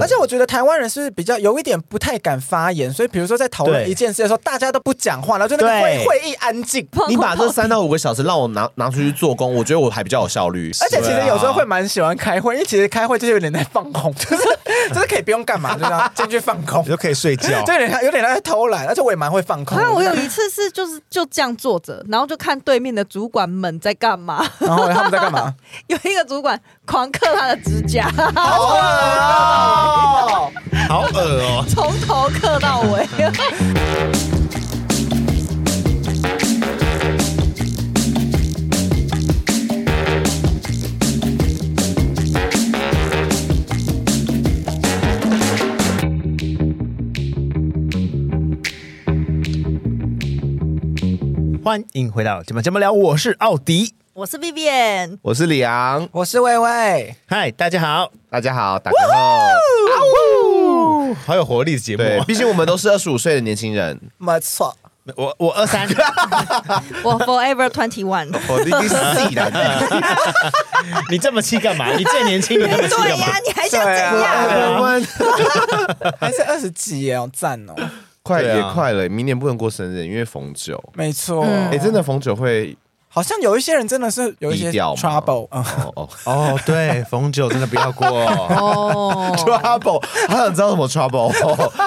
而且我觉得台湾人是不是比较有一点不太敢发言，所以比如说在讨论一件事的时候，大家都不讲话，然后就那个会会议安静。你把这三到五个小时让我拿拿出去做工，我觉得我还比较有效率。而且其实有时候会蛮喜欢开会，因为其实开会就是有点在放空，就 是就是可以不用干嘛，就这样进去放空，就可以睡觉，对有点有点在偷懒。而且我也蛮会放空。那我有一次是就是就这样坐着，然后就看对面的主管们在干嘛，然后他们在干嘛？有一个主管狂嗑他的指甲，好恶哦，好恶哦，从头刻到尾。欢迎回到节目，节目聊，我是奥迪，我是 Vivian，我是李昂，我是薇薇。嗨，大家好，大家好，大家好，好有活力的节目。对，毕竟我们都是二十五岁的年轻人。没错，我我二三，我 Forever Twenty One，我第四的。你这么气干嘛？你最年轻，你这么气干嘛？你还想怎样？还是二十几耶，好赞哦。快也快了，明年不能过生日，因为逢九。没错，哎，真的逢九会，好像有一些人真的是有一些 trouble。哦哦哦，对，逢九真的不要过哦。trouble，好想知道什么 trouble？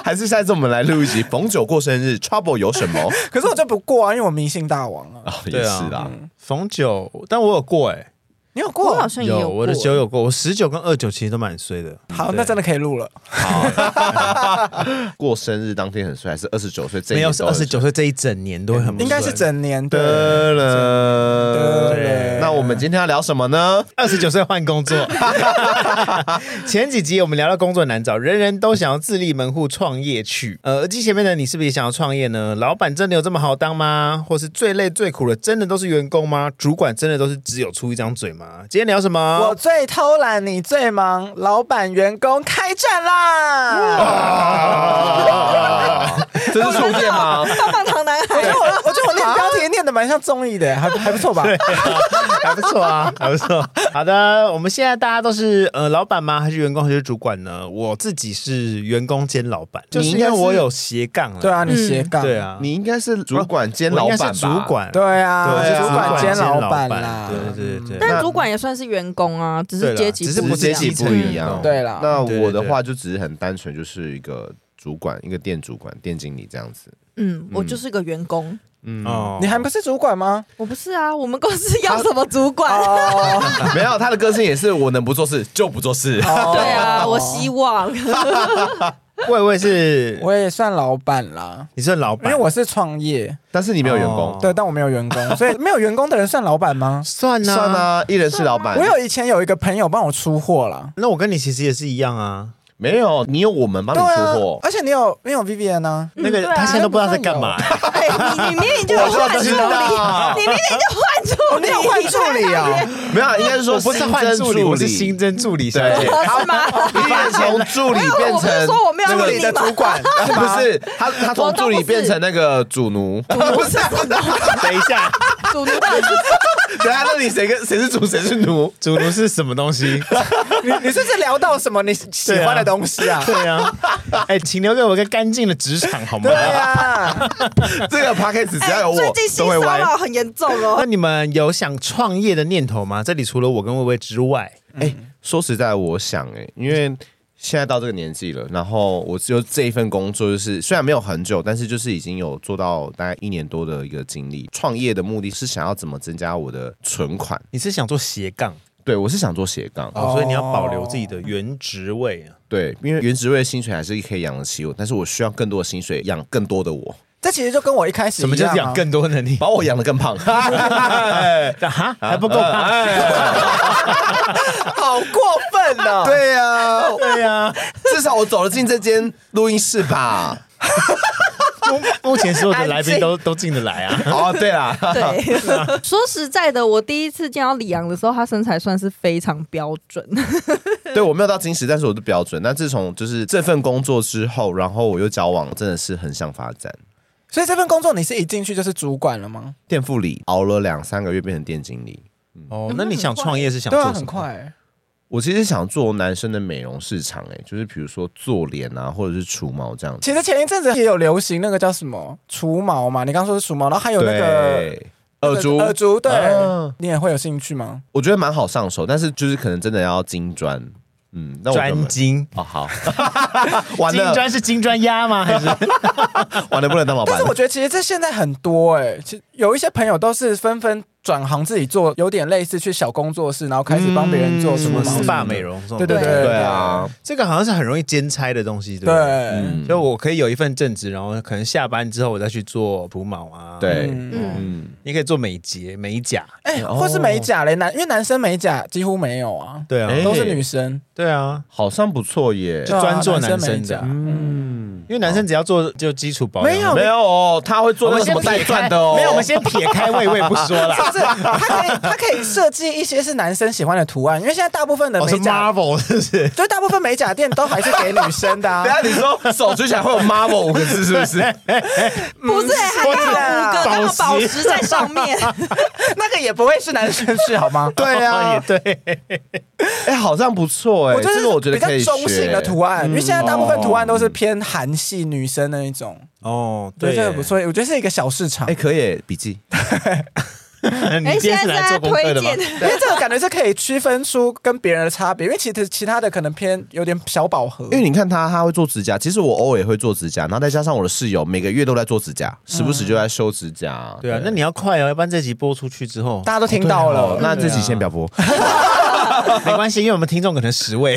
还是下次我们来录一集逢九过生日，trouble 有什么？可是我就不过啊，因为我迷信大王啊。也是啦，逢九，但我有过哎。你有过？我好像也有，我的酒有过，我十九跟二九其实都蛮衰的。好，那真的可以录了。好，过生日当天很衰，还是二十九岁？没有，是二十九岁这一整年都会很。应该是整年的了。对，那我们今天要聊什么呢？二十九岁换工作。前几集我们聊到工作难找，人人都想要自立门户创业去。呃，耳机前面的你是不是也想要创业呢？老板真的有这么好当吗？或是最累最苦的真的都是员工吗？主管真的都是只有出一张嘴吗？今天聊什么？我最偷懒，你最忙，老板员工开战啦！这是触电吗？棒棒糖男孩。我觉得我，我觉得我念标题念的蛮像综艺的，还还不错吧？还不错啊，还不错。好的，我们现在大家都是呃老板吗？还是员工还是主管呢？我自己是员工兼老板，就是因为我有斜杠。对啊，你斜杠。对啊，你应该是主管兼老板吧？主管。对啊，对，主管兼老板啦。对对对。但主管也算是员工啊，只是阶级，只是不阶级不一样。对啦，那我的话就只是很单纯，就是一个主管，一个店主管、店经理这样子。嗯，我就是个员工。嗯，你还不是主管吗？我不是啊，我们公司要什么主管？没有，他的个性也是，我能不做事就不做事。对啊，我希望。我也是，我也算老板啦。你是老板，因为我是创业，但是你没有员工。对，但我没有员工，所以没有员工的人算老板吗？算啊，算啊，一人是老板。我有以前有一个朋友帮我出货啦，那我跟你其实也是一样啊。没有，你有我们帮你出货，而且你有你有 Vivian 呢？那个他现在都不知道在干嘛。你 你明明就换助理，你明明就换助理，你有换助理啊？没有，应该是说不是换助理，我是新增助理。对，好吗？你从助理变成说我没有助理的主管，不是他他从助理变成那个主奴。不是，等一下，主奴到底是？等下，那你谁跟谁是主，谁是奴？主奴是什么东西？你你是不是聊到什么你喜欢的东西啊？对啊，哎，请留给我一个干净的职场好吗？对啊，这个 podcast 只要有我，最近性骚扰很严重哦。那你们有想创业的念头吗？这里除了我跟薇薇之外，哎，说实在，我想哎，因为。现在到这个年纪了，然后我只有这一份工作，就是虽然没有很久，但是就是已经有做到大概一年多的一个经历。创业的目的是想要怎么增加我的存款？你是想做斜杠？对，我是想做斜杠，哦，所以你要保留自己的原职位啊。对，因为原职位的薪水还是可以养得起我，但是我需要更多的薪水养更多的我。这其实就跟我一开始一样，什么叫养更多能力？把我养得更胖，哈 还不够胖，好过分呢！对呀，对呀，至少我走了进这间录音室吧。目目前所有的来宾都都进得来啊。哦，对啊，对。说实在的，我第一次见到李阳的时候，他身材算是非常标准。对，我没有到精实，但是我的标准。那自从就是这份工作之后，然后我又交往，真的是很想发展。所以这份工作你是一进去就是主管了吗？店副理熬了两三个月变成店经理。哦，那你想创业是想做什么？对啊，很快。我其实想做男生的美容市场，哎，就是比如说做脸啊，或者是除毛这样子。其实前一阵子也有流行那个叫什么除毛嘛，你刚说是除毛，然后还有那个耳珠，耳珠，对，啊、你也会有兴趣吗？我觉得蛮好上手，但是就是可能真的要精专。嗯，专精哦，好，完了，金砖是金砖鸭吗？还是 完了不能当老板？但是我觉得其实这现在很多哎、欸，其实有一些朋友都是纷纷。转行自己做，有点类似去小工作室，然后开始帮别人做什么 SPA 美容，对对对。对啊，这个好像是很容易兼差的东西，对不对？嗯，就我可以有一份正职，然后可能下班之后我再去做除毛啊，对，嗯，你可以做美睫、美甲，哎，或是美甲嘞，男因为男生美甲几乎没有啊，对啊，都是女生，对啊，好像不错耶，就专做男生的，嗯，因为男生只要做就基础保养，没有。没有哦，他会做那个什么带钻的哦，没有，我们先撇开位位不说了，是他可以。他可以设计一些是男生喜欢的图案，因为现在大部分的美甲，哦、是，是，是就大部分美甲店都还是给女生的，啊。等下你说手举起来会有 Marvel 五个字是不是？不是，还有五个那个宝石在上面，那个也不会是男生是好吗？对啊，也对。哎，好像不错哎，这个我觉得可以学。中性的图案，因为现在大部分图案都是偏韩系女生那一种。哦，对，这个不错，我觉得是一个小市场。哎，可以笔记。哎，现在在推荐，因为这个感觉是可以区分出跟别人的差别，因为其实其他的可能偏有点小饱和。因为你看他，他会做指甲，其实我偶尔也会做指甲，然后再加上我的室友每个月都在做指甲，时不时就在修指甲。对啊，那你要快哦，要不然这集播出去之后，大家都听到了，那这集先不要播，没关系，因为我们听众可能十位，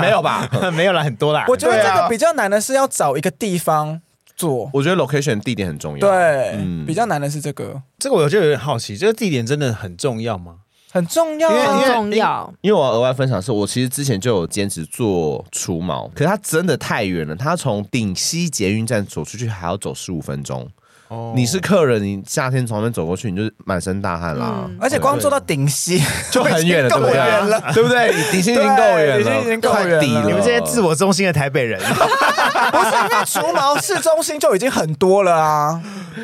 没有吧？没有了，很多啦。我觉得这个比较难的是要找一个地方。做，我觉得 location 地点很重要。对，嗯，比较难的是这个。这个我就有点好奇，这个地点真的很重要吗？很重要，很重要。因为我要额外分享的是，我其实之前就有兼职做除毛，可是它真的太远了，它从顶溪捷运站走出去还要走十五分钟。哦，你是客人，你夏天从那边走过去，你就是满身大汗啦。而且光坐到顶溪 就很远了，对不对？对不对？顶溪已经够远了，已经够远了。你们这些自我中心的台北人，不是那除毛市中心就已经很多了啊。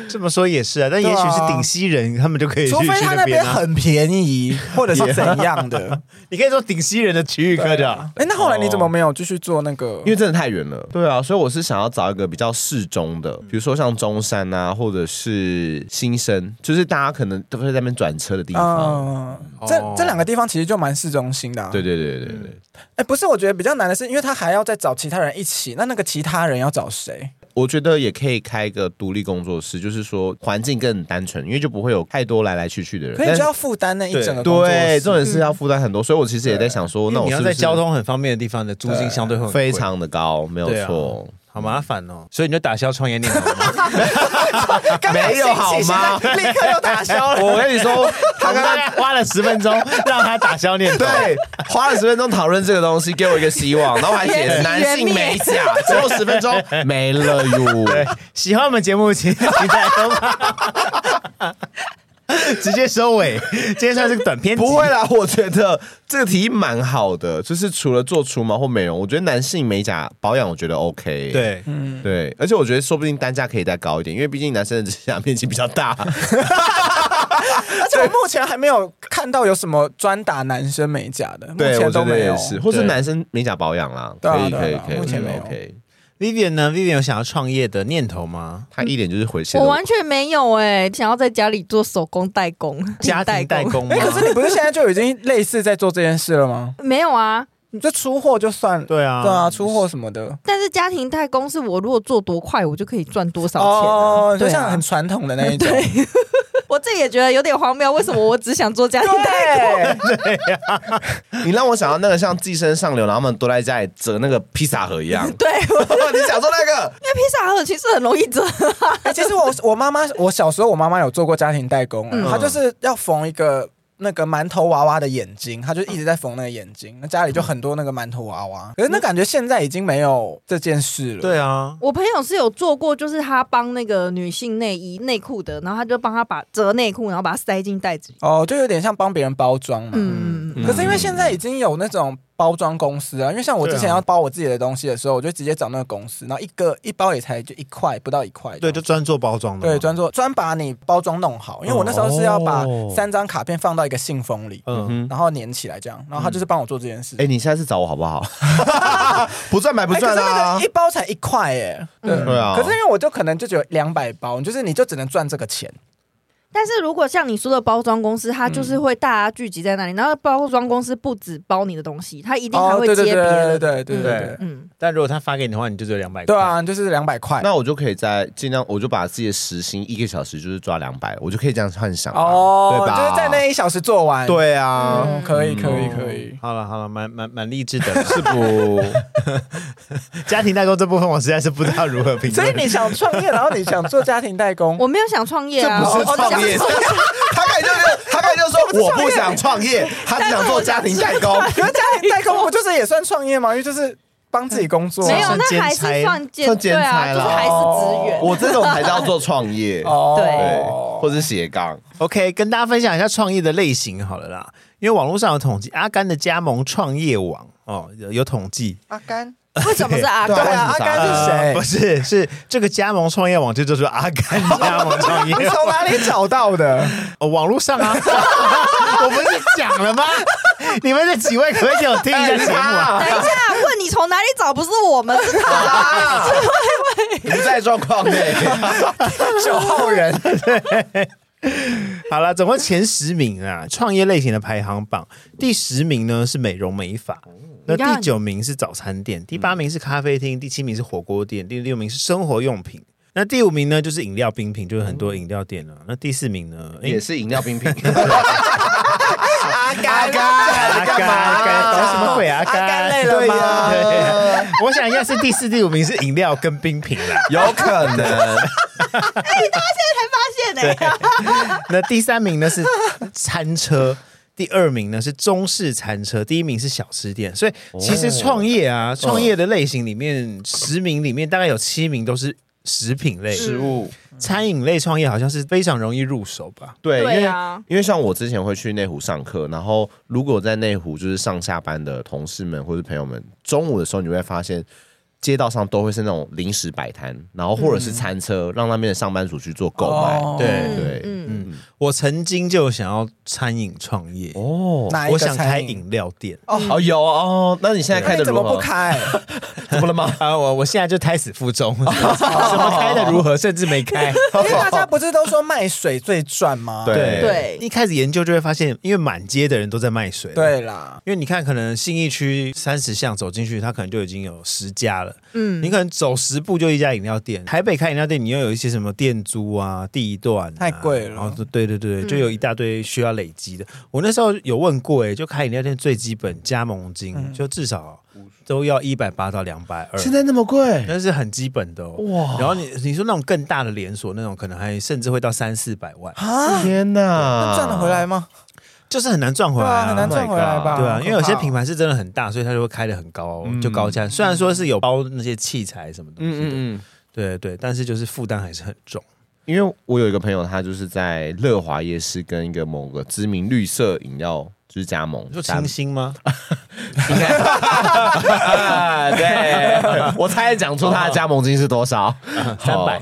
这么说也是啊，但也许是顶溪人，他们就可以去。除非他那边很便宜，或者是怎样的，你可以做顶溪人的区域科长。哎，那后来你怎么没有继续做那个？因为真的太远了。对啊，所以我是想要找一个比较适中的，比如说像中山啊。或者是新生，就是大家可能都会在那边转车的地方。嗯、这这两个地方其实就蛮市中心的、啊。对对对对对。哎、欸，不是，我觉得比较难的是，因为他还要再找其他人一起，那那个其他人要找谁？我觉得也可以开一个独立工作室，就是说环境更单纯，因为就不会有太多来来去去的人。可以就要负担那一整个工作室。对，重点是要负担很多，所以我其实也在想说，那我是是你要在交通很方便的地方的租金相对会非常的高，没有错。好麻烦哦，所以你就打消创业念头吗？没有好吗？立刻又打消了。我跟你说，他刚刚花了十分钟让他打消念头，对，花了十分钟讨论这个东西，给我一个希望，然后还写男性美甲，只有十分钟没了哟。对，喜欢我们节目，请期待 直接收尾，今天算是个短片。不会啦，我觉得这个提议蛮好的，就是除了做除毛或美容，我觉得男性美甲保养，我觉得 OK。对，嗯，对，而且我觉得说不定单价可以再高一点，因为毕竟男生的指甲面积比较大。而且我目前还没有看到有什么专打男生美甲的，对，目前都没有，是，或是男生美甲保养啦，可以，可以，可以，目前没有。Vivian 呢？Vivian 有想要创业的念头吗？他一点就是回血。我完全没有哎，想要在家里做手工代工，家庭代工。哎，可是你不是现在就已经类似在做这件事了吗？没有啊，你这出货就算。对啊，对啊，出货什么的。但是家庭代工是我如果做多快，我就可以赚多少钱。哦，就像很传统的那一种。我自己也觉得有点荒谬，为什么我只想做家庭代工？对呀，你让我想到那个像寄生上流，然后他们都在家里折那个披萨盒一样。对，你想做那个？因为披萨盒其实很容易折。其实我我妈妈，我小时候我妈妈有做过家庭代工，她就是要缝一个。那个馒头娃娃的眼睛，他就一直在缝那个眼睛。那家里就很多那个馒头娃娃，可是那感觉现在已经没有这件事了。对啊，我朋友是有做过，就是他帮那个女性内衣内裤的，然后他就帮他把折内裤，然后把它塞进袋子里。哦，就有点像帮别人包装嘛。嗯，嗯可是因为现在已经有那种包装公司啊，因为像我之前要包我自己的东西的时候，我就直接找那个公司，然后一个一包也才就一块，不到一块。对，就专做包装的嘛，对专做专把你包装弄好，因为我那时候是要把哦三张卡片放到一个信封里，嗯，然后粘起来这样，然后他就是帮我做这件事。哎，你下次找我好不好？不赚白不赚啊个一！包才一块哎，对对啊可是因为我就可能就只有两百包，就是你就只能赚这个钱。但是如果像你说的包装公司，它就是会大家聚集在那里，然后包装公司不止包你的东西，它一定还哦，会接别的。对对对对对对，嗯，但如果他发给你的话，你就只有两百。对，啊，就是两百块。那我就可以在尽量，我就把自己的时薪一个小时就是抓两百，我就可以这样幻想啊哦，对吧？就是在那一小时做完。对啊，哦，可以可以嗯可以。好了好了，蛮蛮蛮励志的。是不？家庭代工这部分，我实在是不知道如何评论。所以你想创业，然后你想做家庭代工，我没有想创业啊，这不是创业，他开始就是他开始就说 我不想创业，他只想做家庭代工。可是家庭代工我就是也算创业嘛？因为就是帮自己工作啊。没有，算那还差算兼差啦就是还是职员。我这种才叫做创业，哦，对，或者是斜杠。OK，跟大家分享一下创业的类型好了啦。因为网络上有统计，阿甘的加盟创业网哦有有统计，阿甘，为什么是阿甘？对啊，阿甘是呃谁不？是，是这个加盟创业网就叫做阿甘 加盟创业你从哪里找到的？哦，网络上啊，我不是讲了吗？你们这几位可以给我听一下节目啊？等一下，问你从哪里找？不是我们，是他。啊，不在状况内。九号人，好了，总共前十名啊，创业类型的排行榜，第十名呢是美容美发，那第九名是早餐店，第八名是咖啡厅，第七名是火锅店，第六名是生活用品。那第五名呢，就是饮料冰品，就是很多饮料店了、那第四名呢，也是饮料冰品。阿甘，阿甘，阿甘，搞什么鬼啊？阿甘累了对呀吗？我想应该是第四、第五名是饮料跟冰品啦。有可能。哎，大家现在才发现呢，那第三名呢是餐车，第二名呢是中式餐车，第一名是小吃店。所以其实创业啊，创业的类型里面，十名里面大概有七名都是食品类。食物餐饮类创业好像是非常容易入手吧？对，因为啊因为像我之前会去内湖上课，然后如果在内湖就是上下班的同事们或者朋友们，中午的时候你会发现。街道上都会是那种临时摆摊，然后或者是餐车，让那边的上班族去做购买。哦对对，嗯，嗯，我曾经就想要餐饮创业，哦哪一个我想开饮饮料店。哦有哦，那你现在开的怎么不开？怎么了吗？啊，我我现在就胎死腹中，什么开的如何，甚至没开。因为大家不是都说卖水最赚吗？对对一开始研究就会发现，因为满街的人都在卖水。，对啦，因为你看，可能信义区三十巷走进去，它可能就已经有十家了。嗯你可能走十步就一家饮料店。台北开饮料店，你又有一些什么店租啊、地段、啊、太贵了然后对对对，就有一大堆需要累积的。我那时候有问过、哎，就开饮料店最基本加盟金，就至少都要一百八到两百二。现在那么贵？那是很基本的哦。哇然后你你说那种更大的连锁，那种可能还甚至会到三四百万，啊，天哪！赚得回来吗？就是很难赚回来啊，很难赚回来吧？对啊，因为有些品牌牌是真的很大，所以它就会开的很高，嗯就高价。虽然说是有包那些器材什么东西的，嗯嗯嗯。对对，但是就是负担还是很重。因为我有一个朋友，他就是在乐华夜市跟一个某个知名绿色饮料就是加盟，你说清新吗？应该 啊对，我猜讲出他的加盟金是多少？三百，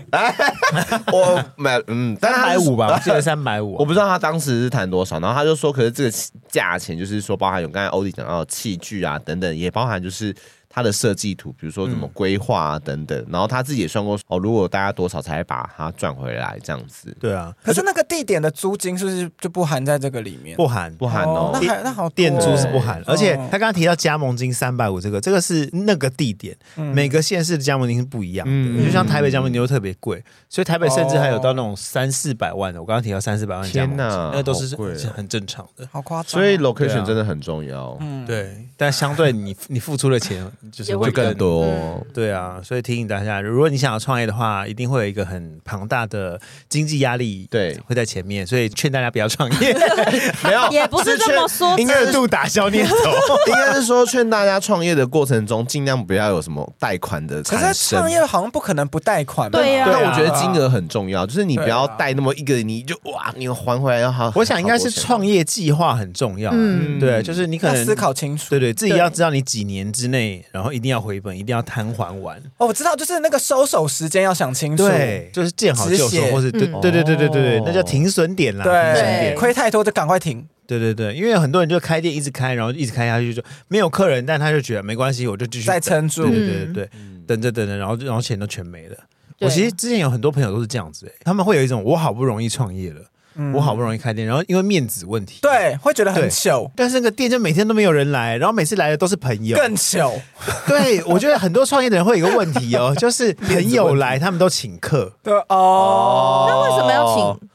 我买嗯，但三百五吧，我记得三百五。我不知道他当时是谈多少，然后他就说，可是这个价钱就是说，包含有刚才欧弟讲到的器具啊等等，也包含就是他的设计图，比如说怎么规划啊等等，然后他自己也算过哦，如果大家多少才把它赚回来这样子，对啊，可是那个地点的租金是不是就不含在这个里面？不含不含哦那还那好店租是不含，而且哦他刚刚提到加盟金三百五，这个这个是那个地点，每个县市的加盟金是不一样的。嗯就像台北加盟金又特别贵，所以台北甚至还有到那种三四百万的。我刚刚提到三四百万加盟金，天那都是很正常的。好夸张哦。所以 location 啊真的很重要。嗯，对，但相对你你付出的钱 就是会更多。嗯对啊，所以提醒大家，如果你想要创业的话，一定会有一个很庞大的经济压力，对会在前面，所以劝大家不要创业，没有，也不是这么说，应该二度打消念头。应该是说劝大家创业的过程中，尽量不要有什么贷款的可产生。是创业好像不可能不贷款吧，对呀但我觉得金额很重要，就是你不要贷那么一个，你就哇，你还回来要好。我想应该是创业计划很重要，嗯对，就是你可能思考清楚。对对，自己要知道你几年之内，然后一定要回本，一定要摊还完。哦，我知道，就是那个收手时间要想清楚。对，就是见好就收，或是对嗯对对对对对对哦，那叫停损点啦，停对损点。亏太多就赶快停。对对对，因为很多人就开店一直开，然后一直开下去就没有客人，但他就觉得没关系，我就继续再撑住对对对对对，嗯等着等着，然后然后钱都全没了。我其实之前有很多朋友都是这样子、欸，他们会有一种我好不容易创业了，嗯。我好不容易开店，然后因为面子问题，，对，会觉得很糗，但是那个店就每天都没有人来，然后每次来的都是朋友，更糗。对我觉得很多创业的人会有一个问题哦，就是朋友来他们都请客，对哦，那为什么要请？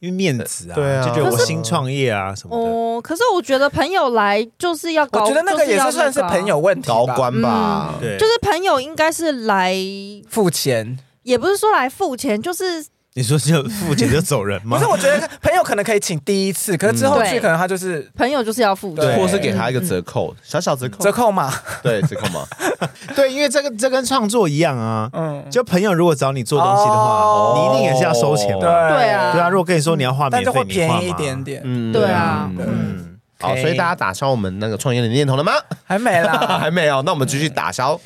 因为面子啊，对啊。就觉得我新创业啊什么的。哦，可是我觉得朋友来就是要高，我觉得那个也是算是朋友问题吧。高官吧，对，就是朋友应该是来，付钱。也不是说来付钱，就是你说就付钱就走人吗？不是，我觉得朋友可能可以请第一次，可是之后去嗯可能他就是朋友就是要付对钱。或是给他一个折扣，小小折扣，折扣嘛。对折扣嘛。对，因为这个这跟创作一样啊。嗯，就朋友如果找你做东西的话，哦你一定也是要收钱嘛。对对啊对啊，如果跟你说你要画免费，但就会便宜一点。点。嗯对啊嗯嗯，好，所以大家打消我们那个创业的念头了吗？还没啦。还没有，那我们继续打消。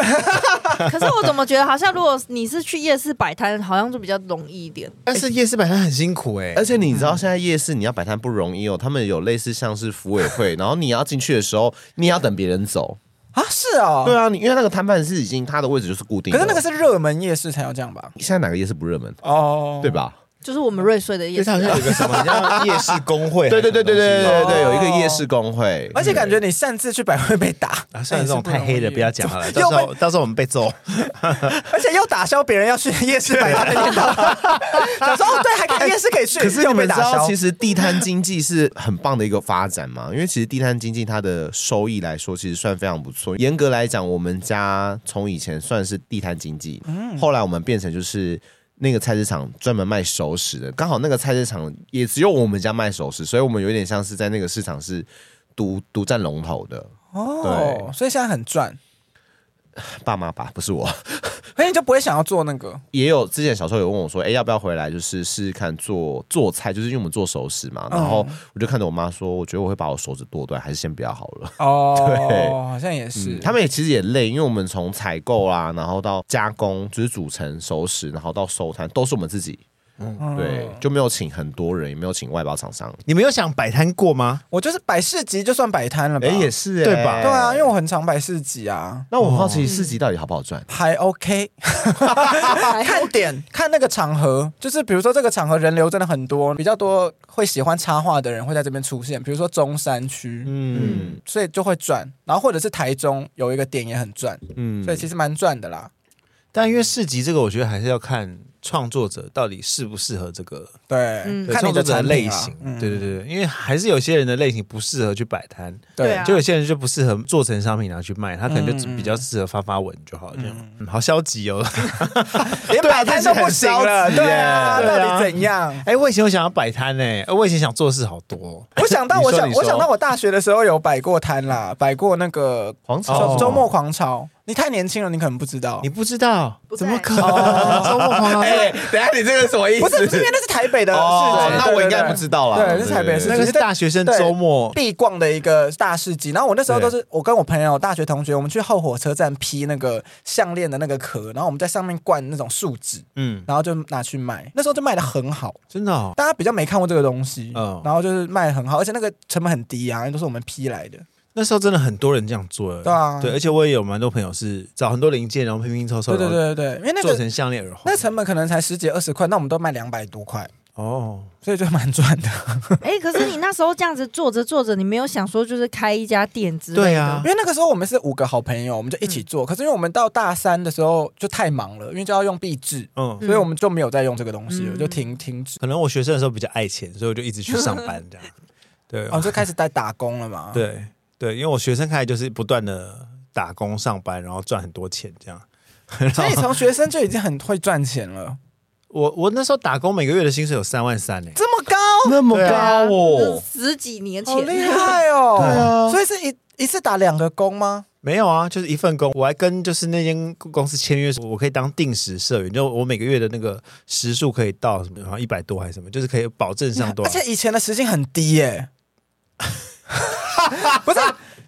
可是我怎么觉得好像如果你是去夜市摆摊，好像就比较容易一点。但是夜市摆摊很辛苦哎、而且你知道现在夜市你要摆摊不容易哦，他们有类似像是服委会，然后你要进去的时候，你也要等别人走。啊，是哦。对啊，你因为那个摊贩是已经他的位置就是固定的，可是那个是热门夜市才要这样吧？现在哪个夜市不热门？哦，对？吧？就是我们瑞穗的夜市好像有一个什么叫夜市工会对对对对对对有一个夜市工会。而且感觉你擅自去百惠被打啊像你这种太黑的不要讲了到时候到时候我们被揍。而且又打消别人要去夜市摆摊的念头小时候对还可以夜市可以去可是又没打消。其实地摊经济是很棒的一个发展嘛因为其实地摊经济它的收益来说其实算非常不错。严格来讲我们家从以前算是地摊经济嗯。后来我们变成就是那个菜市场专门卖熟食的。刚好那个菜市场也只有我们家卖熟食，所以我们有点像是在那个市场是独独占龙头的。哦，所以现在很赚，爸妈吧，不是我。所以你就不会想要做那个也有之前小时候有问我说，哎、要不要回来就是试试看做做菜，就是因为我们做熟食嘛。然后我就看着我妈说，我觉得我会把我手指剁断，还是先不要好了。哦。对好像也是。嗯他们也其实也累，因为我们从采购啊，然后到加工，就是组成熟食，然后到收摊，都是我们自己。嗯对，就没有请很多人，也没有请外包厂商。你们有想摆摊过吗？我就是摆市集就算摆摊了吧？哎，也是、欸，对吧对啊，因为我很常摆市集啊。那我好奇市集到底好不好赚？还 OK，看点看那个场合，就是比如说这个场合人流真的很多，比较多会喜欢插画的人会在这边出现，比如说中山区，嗯，所以就会赚，然后或者是台中有一个点也很赚，嗯所以其实蛮赚的啦。但因为市集这个，我觉得还是要看创作者到底适不适合这个对，嗯看你对创作者的类型。嗯对对对，因为还是有些人的类型不适合去摆摊，对啊就有些人就不适合做成商品拿去卖，他可能就比较适合发发文就好，这样。嗯好消极哦。连摆摊都不行了，对啊，到底怎样？哎，我以前我想要摆摊呢，我以前想做的事好多。我想到，我想，我想到，我大学的时候有摆过摊啦，摆过那个狂潮周周末狂潮。你太年轻了，你可能不知道你。不知道怎么可能？哦周末狂潮哎、等下你这个什么意思？不是，不是因为那是台北的事哦，那我应该不知道啦对，是台北的事情，那个是大学生周末必逛的一个大市集。然后我那时候都是我跟我朋友、大学同学，我们去后火车站批那个项链的那个壳，然后我们在上面灌那种树脂，嗯，然后就拿去卖。那时候就卖的很好，真的哦。大家比较没看过这个东西，嗯然后就是卖的很好，而且那个成本很低啊，因为都是我们批来的。那时候真的很多人这样做了，对啊对，而且我也有蛮多朋友是找很多零件，然后拼拼凑凑，对对对因为那个做成项链耳环。那成本可能才十几二十块，那我们都卖两百多块，哦，所以就蛮赚的。哎，可是你那时候这样子做着做着，你没有想说就是开一家店之类的？对啊因为那个时候我们是五个好朋友，我们就一起做。可是因为我们到大三的时候就太忙了，因为就要用壁纸，嗯，所以我们就没有再用这个东西了，嗯就停停止。可能我学生的时候比较爱钱，所以我就一直去上班这样。对，哦，就开始在打工了嘛。，对对，因为我学生开始就是不断的打工上班，然后赚很多钱这样。所以从学生就已经很会赚钱了，我我那时候打工每个月的薪水有三万三呢，这么高，那么高哦，十几年前好，厉害哦！对啊所以是一一次打两个工吗？没有啊，就是一份工，我还跟就是那间公司签约，我可以当定时社员，就我每个月的那个时数可以到什么，好像一百多还是什么，就是可以保证上多少。而且以前的时薪很低耶，不是，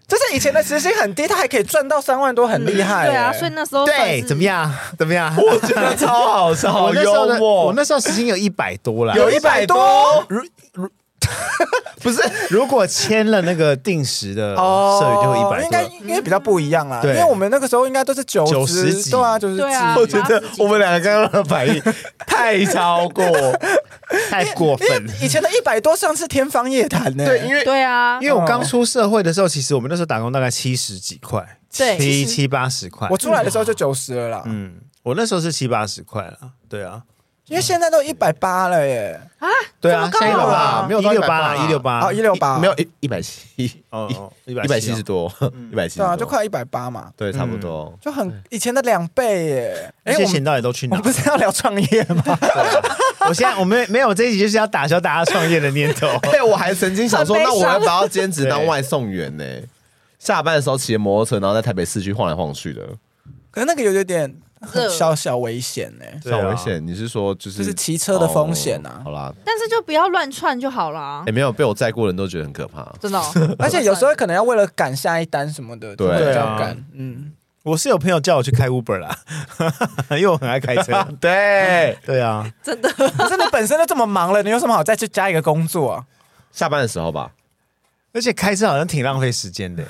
就是以前的时薪很低，他还可以赚到三万多，很厉害耶。对啊，所以那时候对，怎么样？怎么样？我觉得超好笑，好幽默。我那时候时薪有一百多啦，有一百多如如 不是，如果签了那个定时的社员就会一百应该多。应该比较不一样啦，因为我们那个时候应该都是九90十几对啊，九十几我觉得我们两个刚刚的反应 太超过，太过分了。以前的一百多上次天方夜谭呢。对，因为对啊因，为我刚出社会的时候，其实我们那时候打工大概七十几块，七七八十块。我出来的时候就九十了啦，嗯，我那时候是七八十块了，对啊，因为现在都一百八了耶。啊对啊，现在有啊吧？没有一六八啦，一六八，哦，一六八没有一一百七，一一百七十多。一百七对啊，就快一百八嘛，对，差不多。就很以前的两倍耶。哎，那些钱我们到底都去哪我？不是要聊创业吗？我现在我们没有这一集就是要打消大家创业的念头。哎，我还曾经想说，那我要不要兼职当外送员呢？下班的时候骑着摩托车，然后在台北市区晃来晃去的，可是那个有点热小小危险呢，对啊小危险。你是说就是就是骑车的风险啊哦好啦，但是就不要乱窜就好啦哎，。没有被我载过的人都觉得很可怕。真的哦，而且有时候可能要为了赶下一单什么的，对比较啊赶。嗯，我是有朋友叫我去开 Uber 啦，因为我很爱开车。对，对啊，真的可是你本身就这么忙了，你有什么好再去加一个工作啊？下班的时候吧。而且开车好像挺浪费时间的，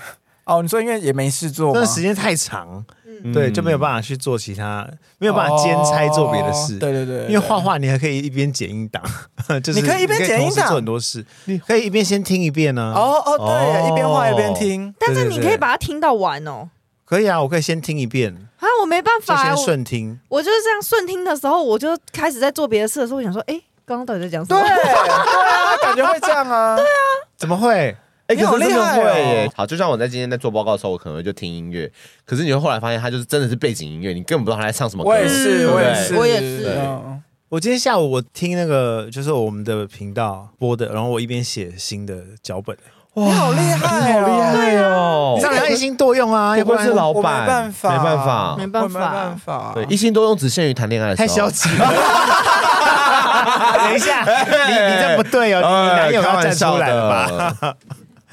哦，你说因为也没事做吗真的？时间太长，嗯对，就没有办法去做其他，没有办法兼差做别的事。哦对对对，因为画画你还可以一边剪音档，就是你可以一边剪音档同时做很多事，你可以一边先听一遍呢。哦，哦哦对，一边画一边听。但是你可以把它听到完哦。可以啊，我可以先听一遍，啊，我没办法、啊，先顺听。我就是这样顺听的时候，我就开始在做别的事的时候，我想说，哎，刚刚到底在讲什么？对对啊，感觉会这样啊。对啊，怎么会？哎，你好可是真的厉害哦会耶！好，就像我在今天在做报告的时候，我可能会就听音乐，可是你会后来发现，它就是真的是背景音乐，你根本不知道他在唱什么歌。我也是，我也是，我也是嗯我今天下午我听那个就是我们的频道播的，然后我一边写新的脚本。你好厉害，好厉！害哦！你这样一心多用啊，要不然是老我板，没办法，没办法，没办法没办法，法。对，一心多用只限于谈恋爱的时候。太消极了。等一下，你你这不对哦，你男友要站出来了吧？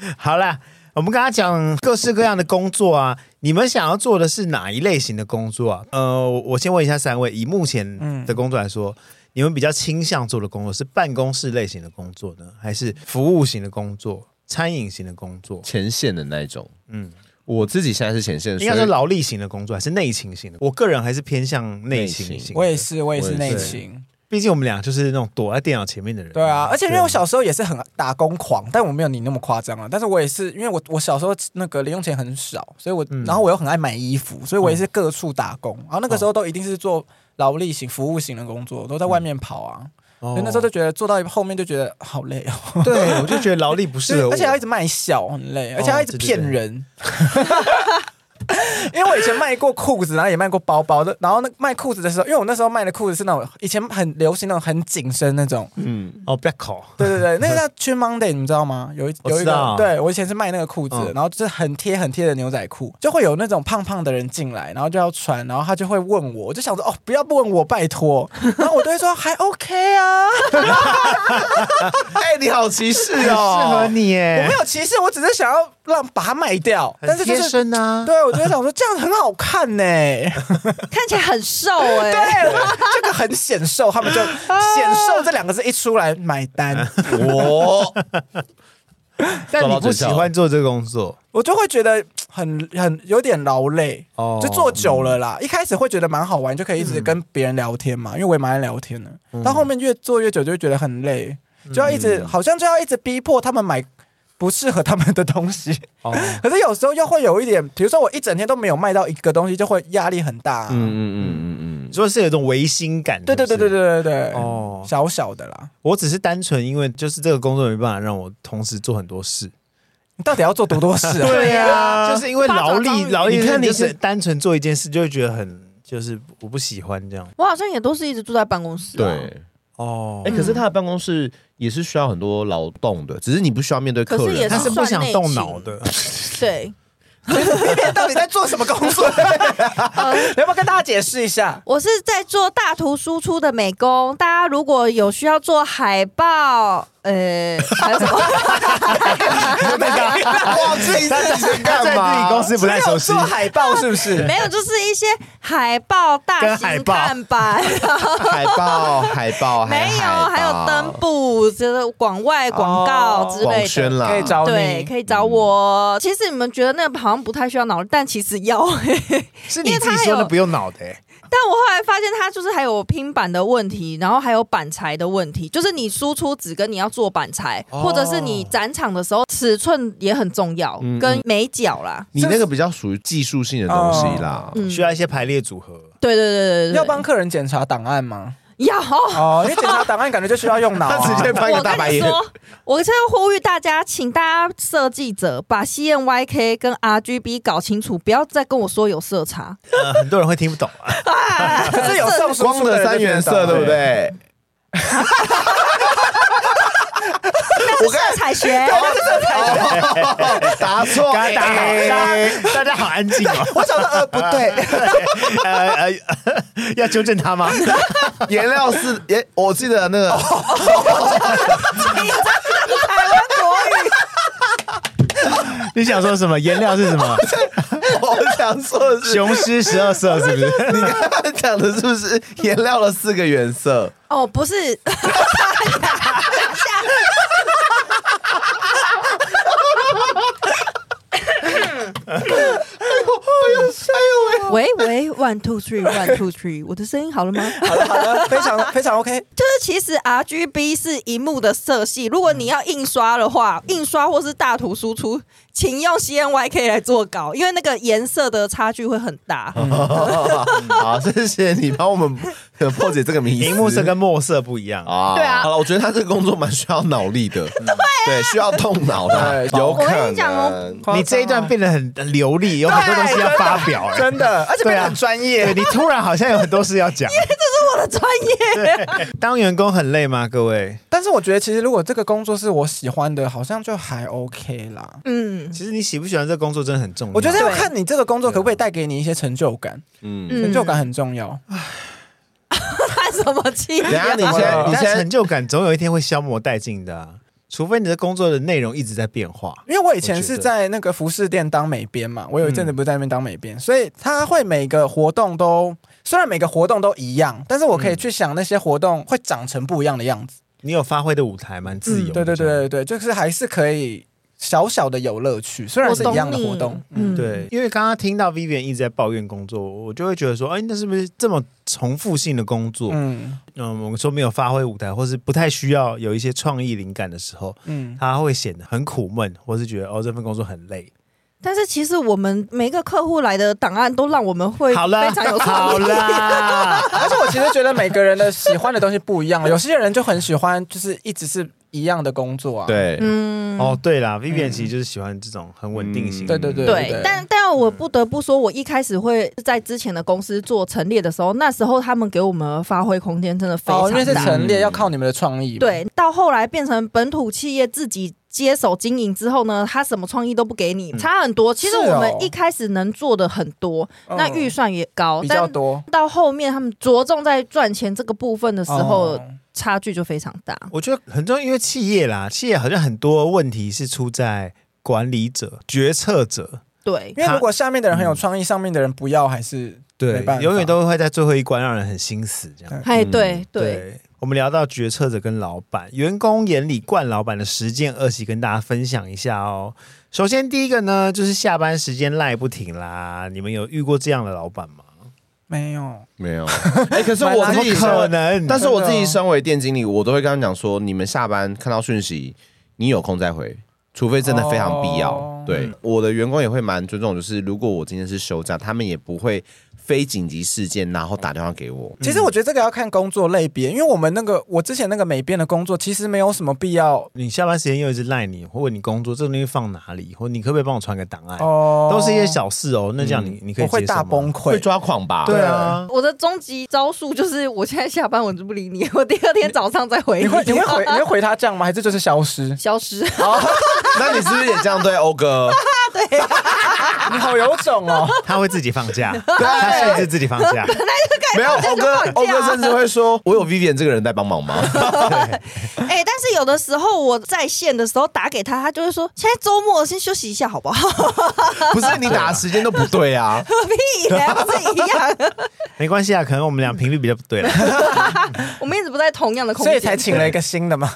吧？好啦，我们刚刚讲各式各样的工作啊，你们想要做的是哪一类型的工作啊？呃，我先问一下三位，以目前的工作来说，你们比较倾向做的工作是办公室类型的工作呢，还是服务型的工作、餐饮型的工作？前线的那一种，嗯，我自己现在是前线，应该说所以劳力型的工作还是内勤型的？我个人还是偏向内勤型。我也是，我也是我也是内勤。毕竟我们俩就是那种躲在电脑前面的人。对啊，而且因为我小时候也是很打工狂，但我没有你那么夸张啊。但是我也是，因为我我小时候那个零用钱很少，所以我、嗯然后我又很爱买衣服，所以我也是各处打工。然后那个时候都一定是做劳力型、服务型的工作，都在外面跑啊。哦所以那时候就觉得做到后面就觉得好累哦，对，我就觉得劳力不适合我，而且要一直卖笑，很累，而且要一直骗人。因为我以前卖过裤子，然后也卖过包包的。然后那卖裤子的时候，因为我那时候卖的裤子是那种以前很流行那种很紧身那种，嗯，哦，不要考。对对对，那个叫 Chin Monday，你们知道吗？有一有一个，对我以前是卖那个裤子，嗯然后就是很贴很贴的牛仔裤，就会有那种胖胖的人进来，然后就要穿，然后他就会问我，我就想说哦，不要问我，拜托，然后我都会说还 OK 啊，哎，你好歧视哦适哦，合你我没，有歧视，我只是想要让把它卖掉，很贴但是就是。身啊。对，我就想说这样很好看呢、看起来很瘦哎、对，这个很显瘦，他们就显瘦这两个字一出来买单，我？但你不喜欢做这个工作？我就会觉得很很有点劳累。哦。就做久了啦，一开始会觉得蛮好玩，就可以一直跟别人聊天嘛，因为我也蛮爱聊天的。到后面越做越久，就会觉得很累，就要一直好像就要一直逼迫他们买不适合他们的东西。哦，可是有时候又会有一点，比如说我一整天都没有卖到一个东西，就会压力很大啊。嗯嗯嗯嗯嗯，说是有一种违心感。对对对对。对对对，哦小小的啦。我只是单纯因为就是这个工作没办法让我同时做很多事，你到底要做多多事啊？对 呀，就是因为劳力，劳力，你看你是单纯做一件事，就会觉得很就是我不喜欢这样。我好像也都是一直住在办公室。对，哦，哎，可是他的办公室也是需要很多劳动的，只是你不需要面对客人，他是不想动脑的。对。到底在做什么工作？要不要跟大家解释一下？我是在做大图输出的美工。大家如果有需要做海报，呃，还有什么？那个忘记在自己干嘛？在自己公司不太熟悉。做海报是不是？没有，就是一些海报、大型看板、海报、海报，没有，还有灯布，就是广外广告之类的，可以找你，对，可以找我。其实你们觉得那个好像不太需要脑，但其实要。是你自己说的不用脑的。但我后来发现，它就是还有拼板的问题，然后还有板材的问题，就是你输出纸跟你要做板材，哦、或者是你展场的时候尺寸也很重要，嗯、跟美角啦。你那个比较属于技术性的东西啦，哦、需要一些排列组合。对对对对对，要帮客人检查档案吗？要哦，因为检查档案感觉就需要用脑、啊，他直接翻个大白眼。我跟你说，我现在呼吁大家，请大家设计者把 CMYK 跟 RGB 搞清楚，不要再跟我说有色差。呃，很多人会听不懂啊。可是有光的三原色，对不对？我色彩学，答错，大家大家好安静哦。我想说呃不对，呃呃，要纠正他吗？颜料是颜，我记得那个台湾国语。你想说什么？颜料是什么？我想说的是雄狮十二色，是不是？你刚刚讲的是不是颜料的四个原色？哦，不是。哎呦哎呦哎呦喂喂，one two three，one two three，我的声音好了吗？好了好了，非常非常 OK。就是其实 RGB 是荧幕的色系，如果你要印刷的话，印刷或是大图输出，请用 CMYK 来做稿，因为那个颜色的差距会很大。嗯、好，谢谢你帮我们破解这个谜。荧幕色跟墨色不一样啊。对啊。好了，我觉得他这个工作蛮需要脑力的，对，对，需要动脑的，有可能。你这一段变得很流利，有很多东西要发表，真的，而且变得很专业。你突然好像有很多事要讲，因为这是我的专业。当员工很累吗？各位？但是我觉得，其实如果这个工作是我喜欢的，好像就还 OK 啦。嗯，其实你喜不喜欢这个工作真的很重要。我觉得要看你这个工作可不可以带给你一些成就感。嗯，成就感很重要。叹 什么气？等下，你先，你先，成就感总有一天会消磨殆尽的。除非你的工作的内容一直在变化，因为我以前是在那个服饰店当美编嘛，我有一阵子不是在那边当美编，嗯、所以他会每个活动都，虽然每个活动都一样，但是我可以去想那些活动会长成不一样的样子。你有发挥的舞台，蛮自由的。对对对对对，就是还是可以。小小的有乐趣，虽然是一样的活动，嗯，对，因为刚刚听到 Vivian 一直在抱怨工作，我就会觉得说，哎，那是不是这么重复性的工作？嗯。嗯，我们说没有发挥舞台，或是不太需要有一些创意灵感的时候，嗯，他会显得很苦闷，或是觉得哦，这份工作很累。但是其实我们每个客户来的档案都让我们会非常有创意。好啦，而且我其实觉得每个人的喜欢的东西不一样，有些人就很喜欢，就是一直是。一样的工作啊，对，嗯，哦，对啦，Vivian 其实就是喜欢这种很稳定型，对对对对。但但我不得不说，我一开始会在之前的公司做陈列的时候，那时候他们给我们发挥空间真的非常大，因为是陈列要靠你们的创意。对，到后来变成本土企业自己接手经营之后呢，他什么创意都不给你，差很多。其实我们一开始能做的很多，那预算也高，比较多。到后面他们着重在赚钱这个部分的时候。差距就非常大，我觉得很重要，因为企业啦，企业好像很多问题是出在管理者、决策者。对，因为如果下面的人很有创意，嗯、上面的人不要，还是对，永远都会在最后一关让人很心死。这样，哎，对对，对。我们聊到决策者跟老板，员工眼里惯老板的十件恶习，跟大家分享一下哦。首先第一个呢，就是下班时间赖不停啦。你们有遇过这样的老板吗？没有，没有。哎，可是我自己可能，但是我自己身为店经理，我都会跟他讲说，你们下班看到讯息，你有空再回，除非真的非常必要。对，我的员工也会蛮尊重，就是如果我今天是休假，他们也不会非紧急事件，然后打电话给我。其实我觉得这个要看工作类别，因为我们那个我之前那个美编的工作，其实没有什么必要。你下班时间又一直赖你，或问你工作这个东西放哪里，或你可不可以帮我传个档案？哦，都是一些小事哦。那这样你你可以我会大崩溃，会抓狂吧？对啊，我的终极招数就是我现在下班我就不理你，我第二天早上再回你。你会你会回你会回他这样吗？还是就是消失？消失。那你是不是也这样对欧哥？对，你好有种哦！他会自己放假，他甚至自己放假。没有欧哥，欧哥甚至会说：“我有 Vivian 这个人在帮忙吗？”哎，但是有的时候我在线的时候打给他，他就会说：“现在周末先休息一下，好不好？”不是你打的时间都不对啊！何必呀？不是一样？没关系啊，可能我们俩频率比较不对了。我们一直不在同样的空间，所以才请了一个新的嘛。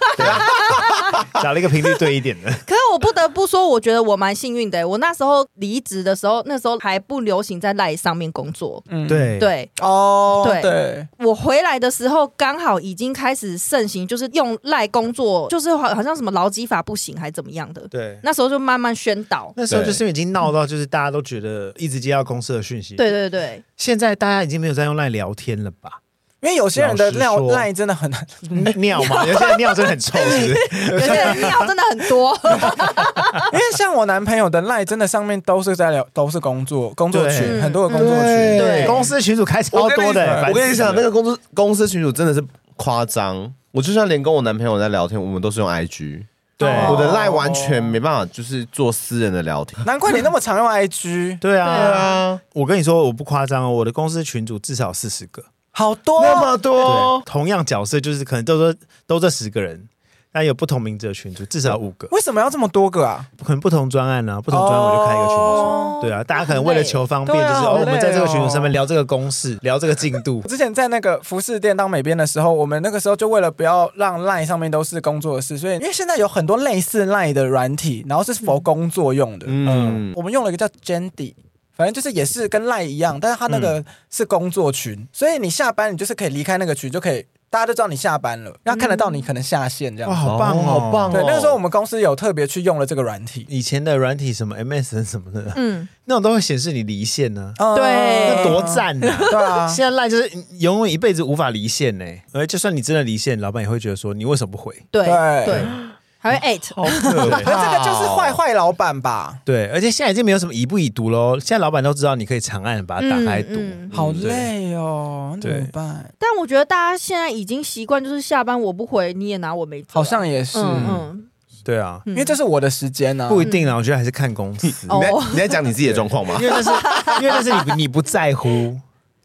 找了一个频率对一点的。可是我不得不说，我觉得我蛮幸运的。我那时候离职的时候，那时候还不流行在赖上面工作。嗯，对对哦，对对。我回来的时候，刚好已经开始盛行，就是用赖工作，就是好好像什么劳基法不行，还怎么样的。对，那时候就慢慢宣导。那时候就是已经闹到，就是大家都觉得一直接到公司的讯息。对对对。现在大家已经没有在用赖聊天了吧？因为有些人的尿赖真的很难 尿嘛，有些人尿真的很臭，是是？有些人尿真的很多。因为像我男朋友的赖，真的上面都是在聊，都是工作工作群，很多的工作群。对，公司群主开超多的。我跟你讲，那个公司公司群主真的是夸张。我就算连跟我男朋友在聊天，我们都是用 IG。对，我的赖完全没办法，就是做私人的聊天。难怪你那么常用 IG。对啊，对啊。我跟你说，我不夸张哦，我的公司群主至少四十个。好多那么多，同样角色就是可能都说都这十个人，但有不同名字的群组，至少五个。为什么要这么多个啊？可能不同专案呢、啊，不同专案我就开一个群组。哦、对啊，大家可能为了求方便，就是、啊哦、我们在这个群组上面聊这个公式，聊这个进度。之前在那个服饰店当美编的时候，我们那个时候就为了不要让 LINE 上面都是工作的事，所以因为现在有很多类似 LINE 的软体，然后是 for 工作用的。嗯，嗯我们用了一个叫 Jandy。反正就是也是跟赖一样，但是他那个是工作群，嗯、所以你下班你就是可以离开那个群，就可以大家都知道你下班了，要看得到你可能下线这样。哇，好棒哦，好棒哦！对，那个时候我们公司有特别去用了这个软体，以前的软体什么 MSN 什么的，嗯，那种都会显示你离线呢、啊。对，那多赞呐！对啊，现在赖就是永远一辈子无法离线呢。而就算你真的离线，老板也会觉得说你为什么不回？对对。对还会 at，好可 怕！这个就是坏坏老板吧？对，而且现在已经没有什么已不已读喽。现在老板都知道你可以长按把它打开读，嗯嗯、好累哦，怎么办？但我觉得大家现在已经习惯，就是下班我不回，你也拿我没辙。好像也是，嗯，嗯对啊，因为这是我的时间呢、啊。不一定啊，我觉得还是看公司。你在你在讲你自己的状况吗？因为那是因为那是你你不在乎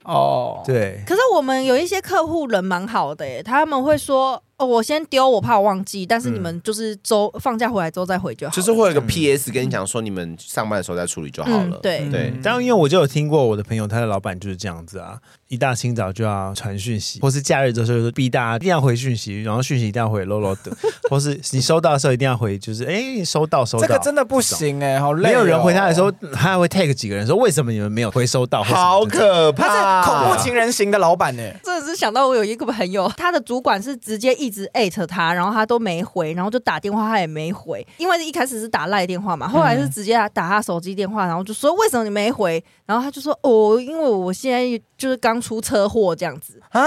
哦。对。可是我们有一些客户人蛮好的耶，他们会说。哦，我先丢，我怕我忘记。但是你们就是周、嗯、放假回来之后再回就好。就是会有一个 PS 跟你讲说，你们上班的时候再处理就好了。嗯、对对。当然，因为我就有听过我的朋友，他的老板就是这样子啊，一大清早就要传讯息，或是假日的时候就逼大家一定要回讯息，然后讯息一定要回 low low 的，或是你收到的时候一定要回，就是哎、欸，收到收到。这个真的不行哎、欸，好累、哦。没有人回他的时候，他还会 take 几个人说，为什么你们没有回收到？好可怕！他是恐怖情人型的老板呢、欸。真的是想到我有一个朋友，他的主管是直接一直艾特他。然后他都没回，然后就打电话他也没回，因为一开始是打赖电话嘛，后来是直接打他手机电话，然后就说为什么你没回？然后他就说哦，因为我现在就是刚出车祸这样子啊，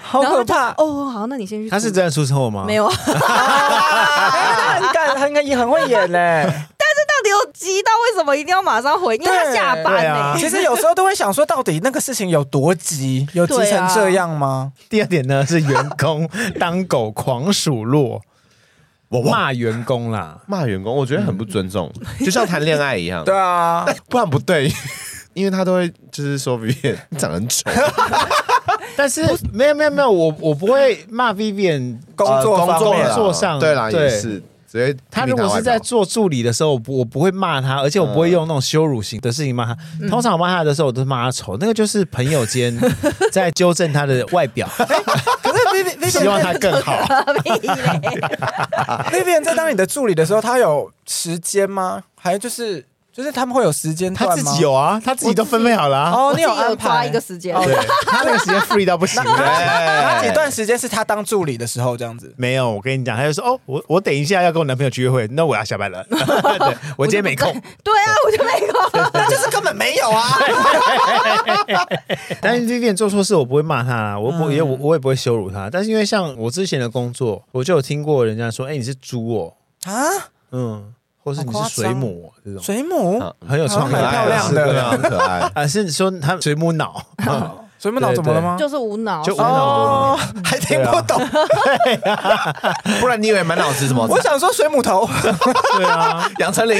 好可怕哦。好，那你先去。他是真的出车祸吗？没有，他很敢，很敢，也很会演嘞。有急到为什么一定要马上回？因为他下班呢、啊。其实有时候都会想说，到底那个事情有多急，有急成这样吗？第二点呢是员工当狗狂数落，我骂员工啦，骂员工，我觉得很不尊重，就像谈恋爱一样。对啊，不然不对。因为他都会就是说 Vivian 长得很丑，但是没有没有没有，我我不会骂 Vivian 工作工作上，对啦，也是。他如果是在做助理的时候，我不我不会骂他，而且我不会用那种羞辱型的事情骂他。通常我骂他的时候，我都骂他丑，那个就是朋友间 在纠正他的外表。可是 Vivian 希望他更好。Vivian 在当你的助理的时候，他有时间吗？还有就是。就是他们会有时间他段吗？自己有啊，他自己都分配好了啊。哦，你有安排一个时间。对，他那个时间 free 到不行。哪几段时间是他当助理的时候这样子？没有，我跟你讲，他就说哦，我我等一下要跟我男朋友去约会，那我要下班了。对 我今天没空。对啊，我就没空。那 就是根本没有啊！但是 Vivian 做错事，我不会骂他啊，我不也我我也不会羞辱他。但是因为像我之前的工作，我就有听过人家说，哎，你是猪哦，啊，嗯，或是你是水母哦这种，水母，啊 很有创意，蛮漂亮的啊，很可爱。啊，是说他 水母脑，水母脑怎么了吗？就是无脑，就无脑哦，还听不懂。不然你以为满脑子什么？我想说水母头，对啊，杨丞琳，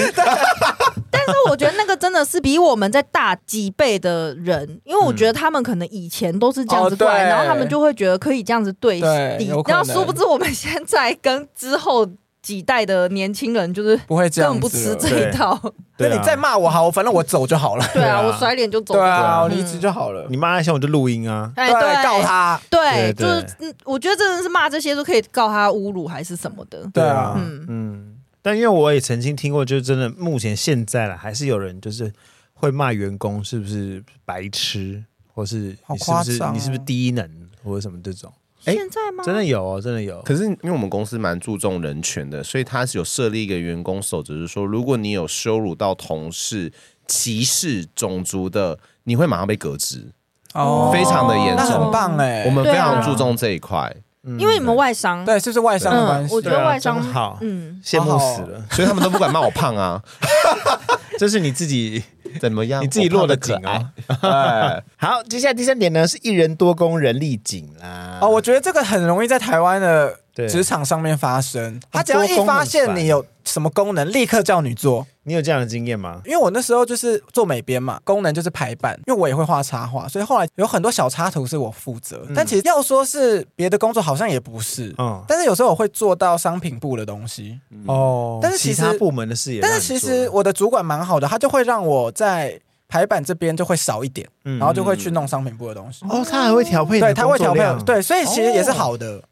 但是我觉得那个真的是比我们在大几倍的人，因为我觉得他们可能以前都是这样子过来，然后他们就会觉得可以这样子对抵对有，可能然后殊不知我们现在跟之后几代的年轻人就是不会这根本不样子了。吃这一套。那你再骂我好，反正我走就好了。对啊，我甩脸就走。对啊，我嗯离职就好了。你骂一下我就录音啊。哎，对，告。他。对，就是嗯，我觉得真的是骂这些都可以告他侮辱还是什么的。对啊，嗯，嗯，但因为我也曾经听过，就是真的，目前现在了，还是有人就是会骂员工是不是白痴，或是你是不是你是不是低能，或者什么这种，哎现在吗？真的有哦，真的有。可是因为我们公司蛮注重人权的，所以他是有设立一个员工守则，就是说，如果你有羞辱到同事、歧视种族的，你会马上被革职，哦非常的严重很重。棒哎。我们非常注重这一块，因为你们外商，对，是不是外商的关系？嗯我觉得外商好嗯，羡慕死了，所以他们都不敢骂我胖啊，这是你自己怎么样？你自己落的井啊。好，接下来第三点呢是一人多工人力紧啦。哦，我觉得这个很容易在台湾的对职场上面发生。他只要一发现你有什么功能，立刻叫你做。你有这样的经验吗？因为我那时候就是做美编嘛，功能就是排版，因为我也会画插画，所以后来有很多小插图是我负责。但其实要说是别的工作，好像也不是。嗯，但是有时候我会做到商品部的东西。哦但是其他部门的事也但是其实我的主管蛮好的，他就会让我在排版这边就会少一点，嗯然后就会去弄商品部的东西。哦，他还会调配对，他会调配，对，所以其实也是好的。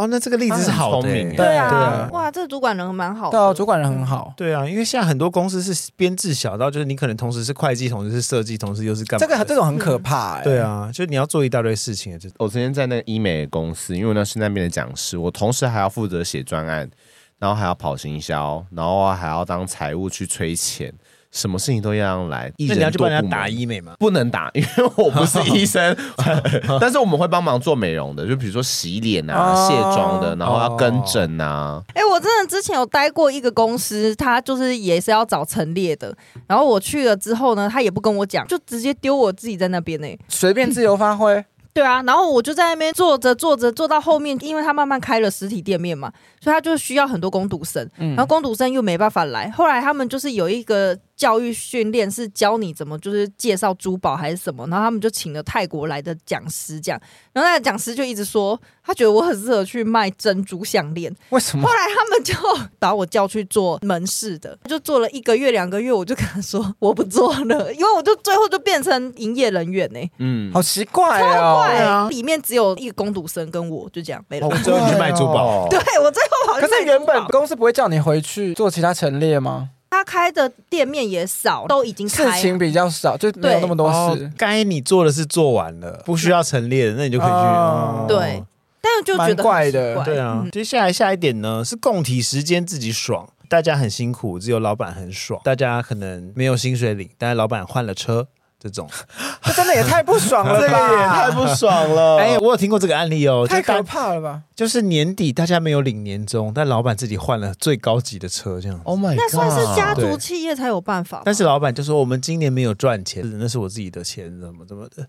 哦，那这个例子是好聪明对对啊啊，哇，这个主管人蛮好的。对啊，主管人很好。对啊，因为现在很多公司是编制小到，就是你可能同时是会计，同时是设计，同时又是干嘛这的？个这种很可怕哎。对啊，就你要做一大堆事情就。我昨天在那个医美公司，因为我那是那边的讲师，我同时还要负责写专案，然后还要跑行销，然后还要当财务去催钱，什么事情都要来。一那你要去帮人家人多部门打医美吗？不能打，因为我不是医生，但是我们会帮忙做美容的，就比如说洗脸啊、哦卸妆的，然后要跟诊啊。哎、我真的之前有待过一个公司，他就是也是要找陈列的，然后我去了之后呢，他也不跟我讲，就直接丢我自己在那边呢、随便自由发挥。对啊，然后我就在那边坐着坐着坐到后面，因为他慢慢开了实体店面嘛，所以他就需要很多工读生，然后工读生又没办法来。后来他们就是有一个教育训练，是教你怎么就是介绍珠宝还是什么，然后他们就请了泰国来的讲师这样，然后那个讲师就一直说他觉得我很适合去卖珍珠项链。为什么后？来他们就把我叫去做门市的，就做了一个月两个月，我就跟他说我不做了，因为我就最后就变成营业人员呢、嗯，好奇怪哦。怪、啊里面只有一个工读生跟我，就这样没了。我最后去卖珠宝，对我最可是原本公司不会叫你回去做其他陈列吗？他开的店面也少，都已经事情比较少，就没有那么多哦事。该你做的事做完了，不需要陈列的，那你就可以去。哦哦对，但是就觉得蛮怪的对啊，嗯接下来下一点呢是供体时间自己爽，大家很辛苦，只有老板很爽。大家可能没有薪水领，但是老板换了车，这种。这真的也太不爽了吧！不爽了 哎，我有听过这个案例哦，太可怕了吧！就是年底大家没有领年终，但老板自己换了最高级的车，这样。，Oh my god，那算是家族企业才有办法。但是老板就说我们今年没有赚钱，那是我自己的钱，怎么怎么的。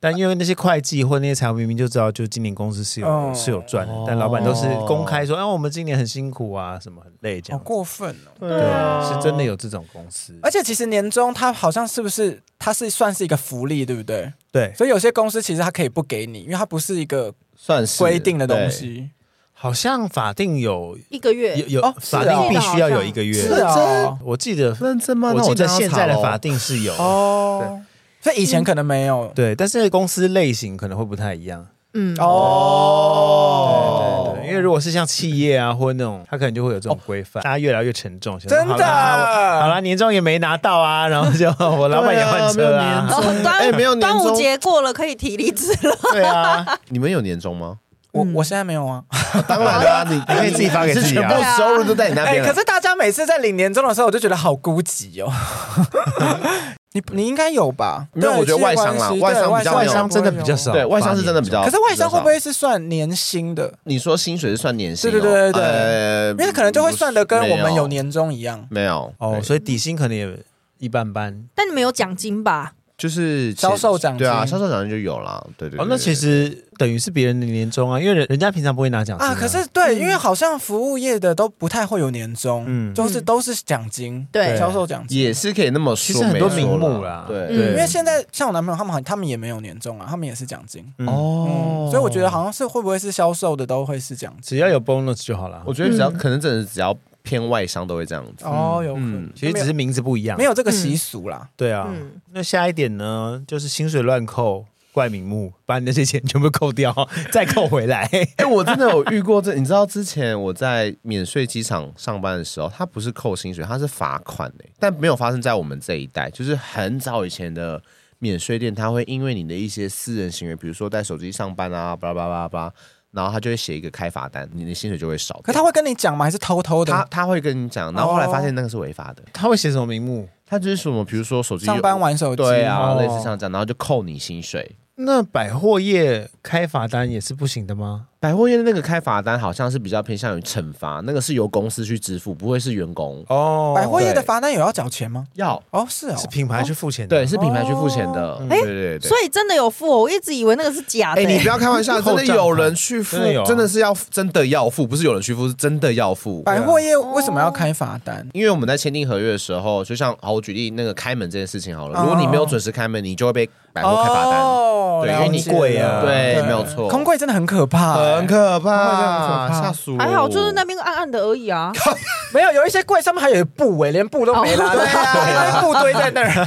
但因为那些会计或那些财务明明就知道，就今年公司是有、哦是有赚的，但老板都是公开说，啊，我们今年很辛苦啊，什么很累这样。好过分哦！对啊，是真的有这种公司。而且其实年终它好像是不是它是算是一个福利，对不对？对，所以有些公司其实它可以不给你，因为它不是一个算是规定的东。西。好像法定有一个月有有、法定必须要有一个月。是啊，我记得认真吗？我记得现在的法定是有。哦，所以以前可能没有对，但是公司类型可能会不太一样。嗯，哦。对对对，因因为如果是像企业啊或者那种，他可能就会有这种规范，大家越来越沉重。真的，好了，年终也没拿到啊，然后就 我老板也换车啊。哎，没有端午节过了，可以提离职了。对啊，你们有年终吗？我我现在没有啊。当然啦，你你可以自己发给自己啊。全部收入都在你那边。可是大家每次在领年终的时候，我就觉得好孤寂哦。你你应该有吧？没有，我觉得外商啦，外商比较外商真的比较少。对，外商是真的比较。可是外商会不会是算年薪的？你说薪水是算年薪？对对对对对，因为可能就会算的跟我们有年终一样。没有哦，所以底薪可能也一般般。但你们有奖金吧？就是销售奖金，对啊，销售奖金就有了，对对。哦，那其实等于是别人的年终啊，因为人人家平常不会拿奖金啊。可是对，因为好像服务业的都不太会有年终，嗯，就是都是奖金，对，销售奖金。也是可以那么说，其实很多名目啦，对，因为现在像我男朋友他们，他们也没有年终啊，他们也是奖金。哦，所以我觉得好像是会不会是销售的都会是奖金，只要有 bonus 就好了。我觉得只要可能真的只要。偏外商都会这样子哦，有可能，其实只是名字不一样，没有这个习俗啦。对啊，那下一点呢，就是薪水乱扣，怪名目，把你那些钱全部扣掉，再扣回来。哎，我真的有遇过这，你知道之前我在免税机场上班的时候，他不是扣薪水，他是罚款的，但没有发生在我们这一代，就是很早以前的免税店，他会因为你的一些私人行为，比如说带手机上班啊，巴拉巴拉巴拉。然后他就会写一个开罚单，你的薪水就会少。可他会跟你讲吗？还是偷偷的？他他会跟你讲，然后后来发现那个是违法的。他会写什么名目？他就是什么，比如说手机上班玩手机，对啊，类似像这样，然后就扣你薪水。那百货业开罚单也是不行的吗？百货业的那个开罚单好像是比较偏向于惩罚，那个是由公司去支付，不会是员工哦。百货业的罚单有要缴钱吗？要哦，是哦，是品牌去付钱的，对，是品牌去付钱的。对对对，所以真的有付，哦我一直以为那个是假的。哎，你不要开玩笑，真的有人去付，真的是要真的要付，不是有人去付，是真的要付。百货业为什么要开罚单？因为我们在签订合约的时候，就像好，我举例那个开门这件事情好了，如果你没有准时开门，你就会被百货开罚单。哦，对，因为你贵啊，对，没有错，空柜真的很可怕，很可怕。吓死我！还好，就是那边暗暗的而已啊。没有，有一些柜上面还有布哎，连布都没拉，对啊，布堆在那儿。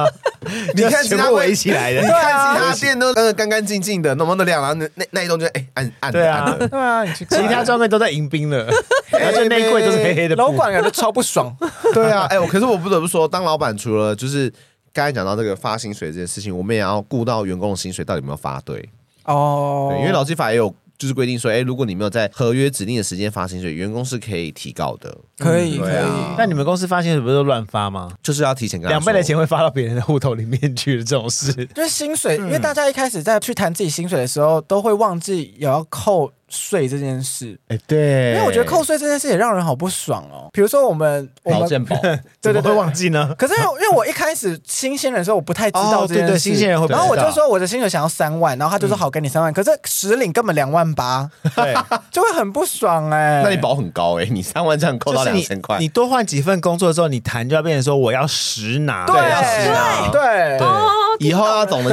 你看其他围起来的，你看其他店都呃干干净净的，那么的亮，然后那那那一栋就哎暗暗的。对啊，对啊，其他专柜都在迎宾了，而且那一柜都是黑黑的。老板感觉超不爽。对啊，哎，我可是我不得不说，当老板除了就是刚才讲到这个发薪水这件事情，我们也要顾到员工的薪水到底有没有发对哦。因为劳基法也有。就是规定说，哎，如果你没有在合约指定的时间发薪水，员工是可以提高的。可以，可以。那你们公司发薪水不是都乱发吗？就是要提前跟两倍的钱会发到别人的户头里面去的这种事。就是薪水，因为大家一开始在去谈自己薪水的时候，都会忘记有要扣。税这件事，哎，对，因为我觉得扣税这件事也让人好不爽哦。比如说我们，劳健保，对对，会忘记呢。可是因为我一开始新鲜人的时候，我不太知道这件事，新鲜人会。然后我就说我的薪水想要三万，然后他就说好，给你三万。可是实领根本两万八，对，就会很不爽哎。那你保很高哎，你三万这样扣到两千块，你多换几份工作之后，你谈就要变成说我要实拿，对，要实拿，对对。以后要懂得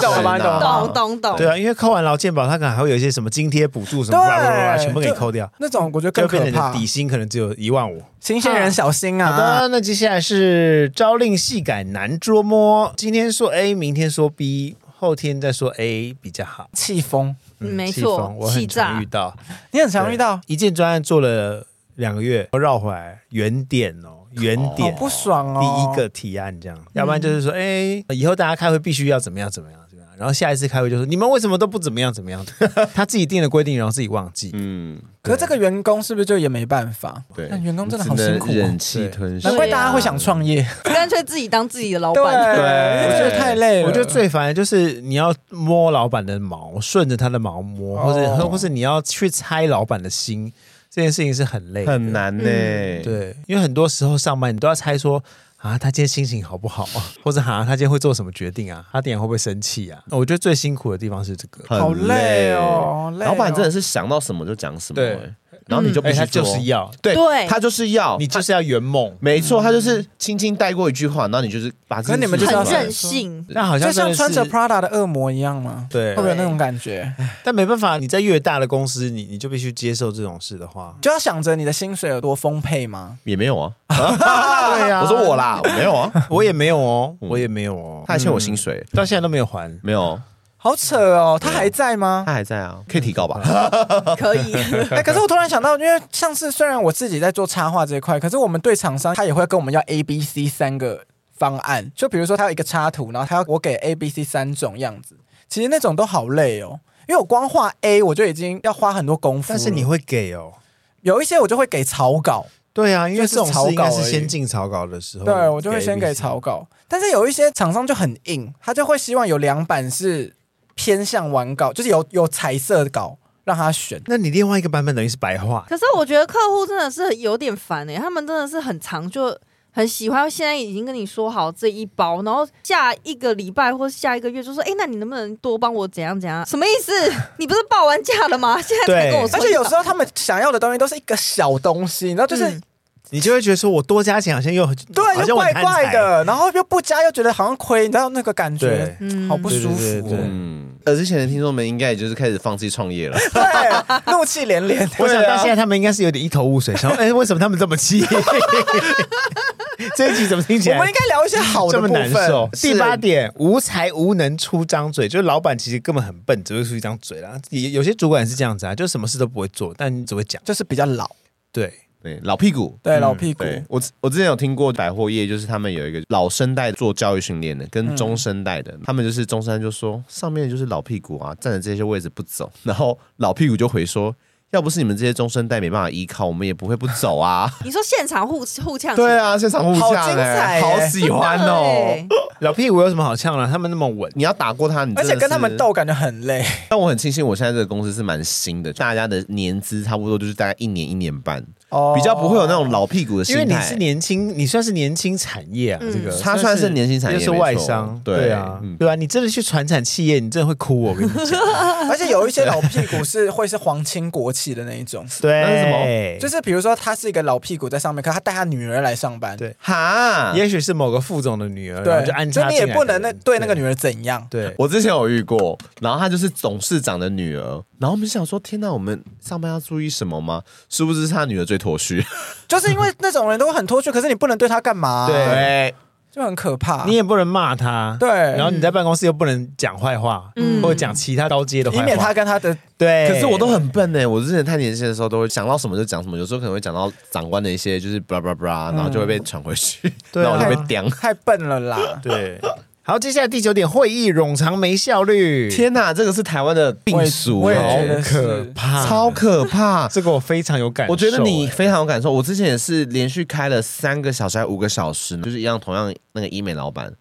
讲说，懂懂懂。对啊，因为扣完劳健保，他可能还会有一些什么津贴补助什么。全部给扣掉，那种我觉得更可怕。底薪可能只有一万五，新鲜人小心啊！好的，那接下来是朝令夕改难捉摸，今天说 A，明天说 B，后天再说 A 比较好。气疯，没错，我很常遇到，你很常遇到。一件专案做了两个月，绕回来原点哦，原点不爽哦。第一个提案这样，要不然就是说，哎，以后大家开会必须要怎么样怎么样。然后下一次开会就说，你们为什么都不怎么样怎么样？他自己定的规定，然后自己忘记。嗯，可是这个员工是不是就也没办法？对，那员工真的好辛苦，忍气吞声。难怪大家会想创业，干脆自己当自己的老板。对，我觉得太累了。我觉得最烦的就是你要摸老板的毛，顺着他的毛摸，或者或是你要去猜老板的心，这件事情是很累很难呢。对，因为很多时候上班你都要猜说。啊，他今天心情好不好啊？或者哈，他今天会做什么决定啊？他点会不会生气啊？我觉得最辛苦的地方是这个，好累哦。老板真的是想到什么就讲什么，对。然后你就必须就是要，对，他就是要，你就是要圆梦，没错，他就是轻轻带过一句话，然后你就是把。可你们就是很任性，那好像就像穿着 Prada 的恶魔一样吗？对，会不会有那种感觉？但没办法，你在越大的公司，你你就必须接受这种事的话，就要想着你的薪水有多丰沛吗？也没有啊，对呀，我说我啦，我没有啊，我也没有哦，我也没有哦，他还欠我薪水，到现在都没有还，没有。好扯哦，他还在吗？他还在啊，可以提高吧？可以。哎，可是我突然想到，因为上次虽然我自己在做插画这一块，可是我们对厂商他也会跟我们要 A、B、C 三个方案。就比如说他有一个插图，然后他要我给 A、B、C 三种样子，其实那种都好累哦，因为我光画 A 我就已经要花很多功夫。但是你会给哦，有一些我就会给草稿。对啊，因为这种草稿是先进草稿的时候，对我就会先给草稿。但是有一些厂商就很硬，他就会希望有两版是。偏向完稿，就是有有彩色的稿让他选。那你另外一个版本等于是白话。可是我觉得客户真的是有点烦哎、欸，他们真的是很长就很喜欢。现在已经跟你说好这一包，然后下一个礼拜或下一个月就说，哎、欸，那你能不能多帮我怎样怎样？什么意思？你不是报完价了吗？现在才跟我说。而且有时候他们想要的东西都是一个小东西，然后就是。嗯你就会觉得说，我多加钱好像又对，又怪怪的，然后又不加又觉得好像亏，你知道那个感觉，好不舒服。嗯，而之前的听众们应该也就是开始放弃创业了，对，怒气连连。我想到现在他们应该是有点一头雾水，想说，哎，为什么他们这么气？这一集怎么听起来？我们应该聊一些好的部分。这么难受。第八点，无才无能出张嘴，就是老板其实根本很笨，只会出一张嘴啦。有有些主管是这样子啊，就什么事都不会做，但只会讲，就是比较老。对。对，老屁股，对、嗯、老屁股。我我之前有听过百货业，就是他们有一个老生代做教育训练的，跟中生代的，嗯、他们就是中生代就说上面就是老屁股啊，站在这些位置不走，然后老屁股就回说。要不是你们这些中生代没办法依靠，我们也不会不走啊！你说现场互互呛，对啊，现场互呛，好精彩，好喜欢哦！老屁股有什么好呛的？他们那么稳，你要打过他，你而且跟他们斗感觉很累。但我很庆幸，我现在这个公司是蛮新的，大家的年资差不多就是大概一年一年半，哦，比较不会有那种老屁股的心态。因为你是年轻，你算是年轻产业啊，这个。他算是年轻产业，是外商，对啊，对啊，你真的去传产企业，你真的会哭，我跟你讲。而且有一些老屁股是会是皇亲国戚的那一种，对，那是什么？就是比如说他是一个老屁股在上面，可他带他女儿来上班，对，哈，也许是某个副总的女儿，对，就安插，所以你也不能那对那个女儿怎样？对，我之前有遇过，然后他就是董事长的女儿，然后我们想说，天哪，我们上班要注意什么吗？殊不知是他女儿最脱序，就是因为那种人都会很脱序，可是你不能对他干嘛？对。就很可怕，你也不能骂他，对，然后你在办公室又不能讲坏话，嗯，或者讲其他高阶的话，以免他跟他的对。可是我都很笨呢，我之前太年轻的时候都会想到什么就讲什么，有时候可能会讲到长官的一些就是 blah blah blah，然后就会被传回去，然后我就被刁，太笨了啦，对。好，接下来第九点，会议冗长没效率。天哪，这个是台湾的病俗，好可怕，超可怕。这个我非常有感受，我觉得你非常有感受。我之前也是连续开了三个小时还五个小时，就是一样，同样那个医美老板。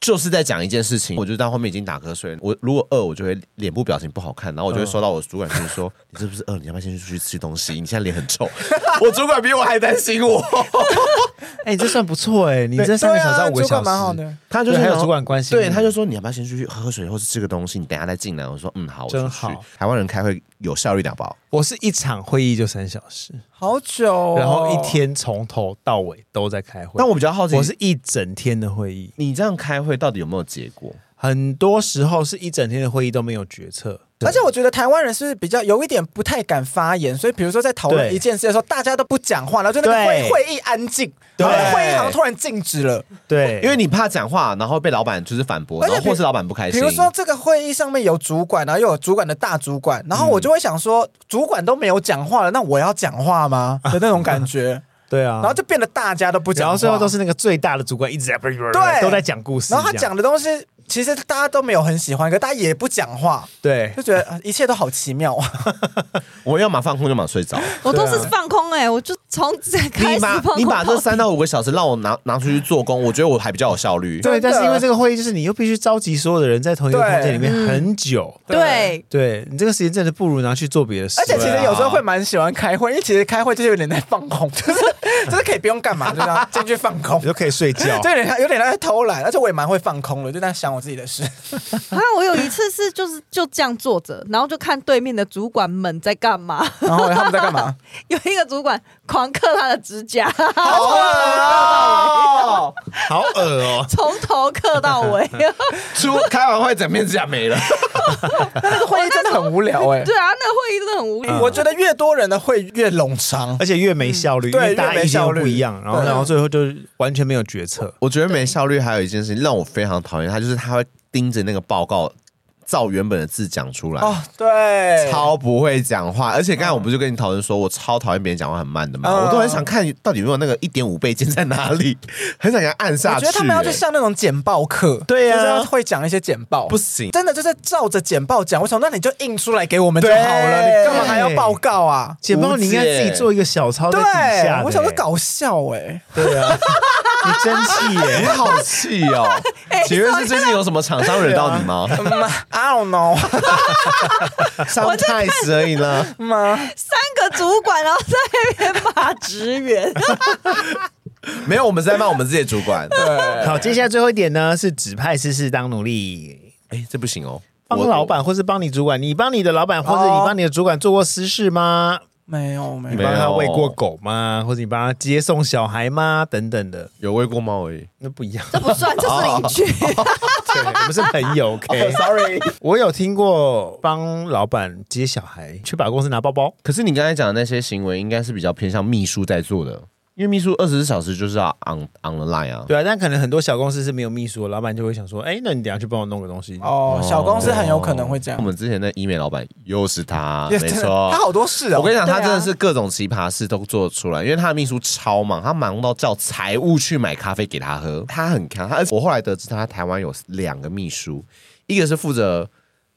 就是在讲一件事情，我就到后面已经打瞌睡了。我如果饿，我就会脸部表情不好看，然后我就会收到我主管就是说：“ 你是不是饿？你要不要先出去吃东西？你现在脸很臭。”我主管比我还担心我。哎、这算不错哎，你这三个小时、五个小时蛮好的。他就是还有主管关系，对，他就说：“你要不要先出去喝喝水，或是吃个东西？你等下再进来。”我说：“嗯，好，真好。”台湾人开会有效率两包。我是一场会议就三小时，好久、哦，然后一天从头到尾都在开会。但我比较好奇，我是一整天的会议，你这样开会到底有没有结果？很多时候是一整天的会议都没有决策。而且我觉得台湾人是比较有一点不太敢发言，所以比如说在讨论一件事的时候，大家都不讲话，然后就那个会会议安静，对，会议好像突然静止了。对，因为你怕讲话，然后被老板就是反驳，然后或是老板不开心。比如说这个会议上面有主管，然后又有主管的大主管，然后我就会想说，主管都没有讲话了，那我要讲话吗？的那种感觉。对啊，然后就变得大家都不讲话，然后最后都是那个最大的主管一直在对，都在讲故事，然后他讲的东西。其实大家都没有很喜欢，可大家也不讲话，对，就觉得一切都好奇妙啊！我要么放空，就马睡着。我都是放空哎、欸，我就从开始放空。你把你把这三到五个小时让我拿拿出去做工，我觉得我还比较有效率。对，但是因为这个会议就是你又必须召集所有的人在同一个空间里面很久，对，对你这个时间真的不如拿去做别的事。而且其实有时候会蛮喜欢开会，因为其实开会就是有点在放空，就是就是可以不用干嘛，就这样进去放空，就可以睡觉。对，有点有点在偷懒，而且我也蛮会放空的，就在想。我自己的事。啊，我有一次是就是就这样坐着，然后就看对面的主管们在干嘛，然后他们在干嘛？有一个主管狂刻他的指甲，好恶哦，好恶哦，从头刻到尾，出开完会整面指甲没了，那个会议真的很无聊哎，对啊，那个会议真的很无聊。我觉得越多人的会越冗长，而且越没效率，对，大家意见不一样，然后然后最后就完全没有决策。我觉得没效率还有一件事情让我非常讨厌，他就是。他会盯着那个报告照原本的字讲出来。哦，对，超不会讲话，而且刚才我不是跟你讨论说，我超讨厌别人讲话很慢的嘛，嗯。我都很想看到底有没有那个一点五倍键在哪里，很想给他按下去。我觉得他们要去上那种简报课，对呀就是要会讲一些简报，不行，真的就是照着简报讲。我想，那你就印出来给我们就好了，你干嘛还要报告啊？简报你应该自己做一个小抄在对底下的、，我想说搞笑哎、对啊，你真气耶！你好气哦！请问是最近有什么厂商惹到你吗？嗯，I don't know 上太子而已呢。吗？三个主管，然后在那边骂职员，没有，我们是在骂我们自己的主管。对，好，接下来最后一点呢是指派私事当奴隶，哎，这不行哦。帮我老板或是帮你主管，你帮你的老板或者你帮你的主管做过私事吗？没有没有你帮他喂过狗吗？或者你帮他接送小孩吗？等等的，有喂过猫而已。那不一样。这不算，这是邻居。对，我们是朋友，OK。，sorry，我有听过帮老板接小孩去把公司拿包包，可是你刚才讲的那些行为，应该是比较偏向秘书在做的，因为秘书二十四小时就是要 on on the line 啊。对啊，但可能很多小公司是没有秘书的，老板就会想说，哎，那你等一下去帮我弄个东西。哦，小公司很有可能会这样我。们之前的医美老板又是他，也没真的错，他好多事哦。我跟你讲，他对啊真的是各种奇葩事都做出来，因为他的秘书超忙，他忙到叫财务去买咖啡给他喝，他很强。他我后来得知，他台湾有两个秘书，一个是负责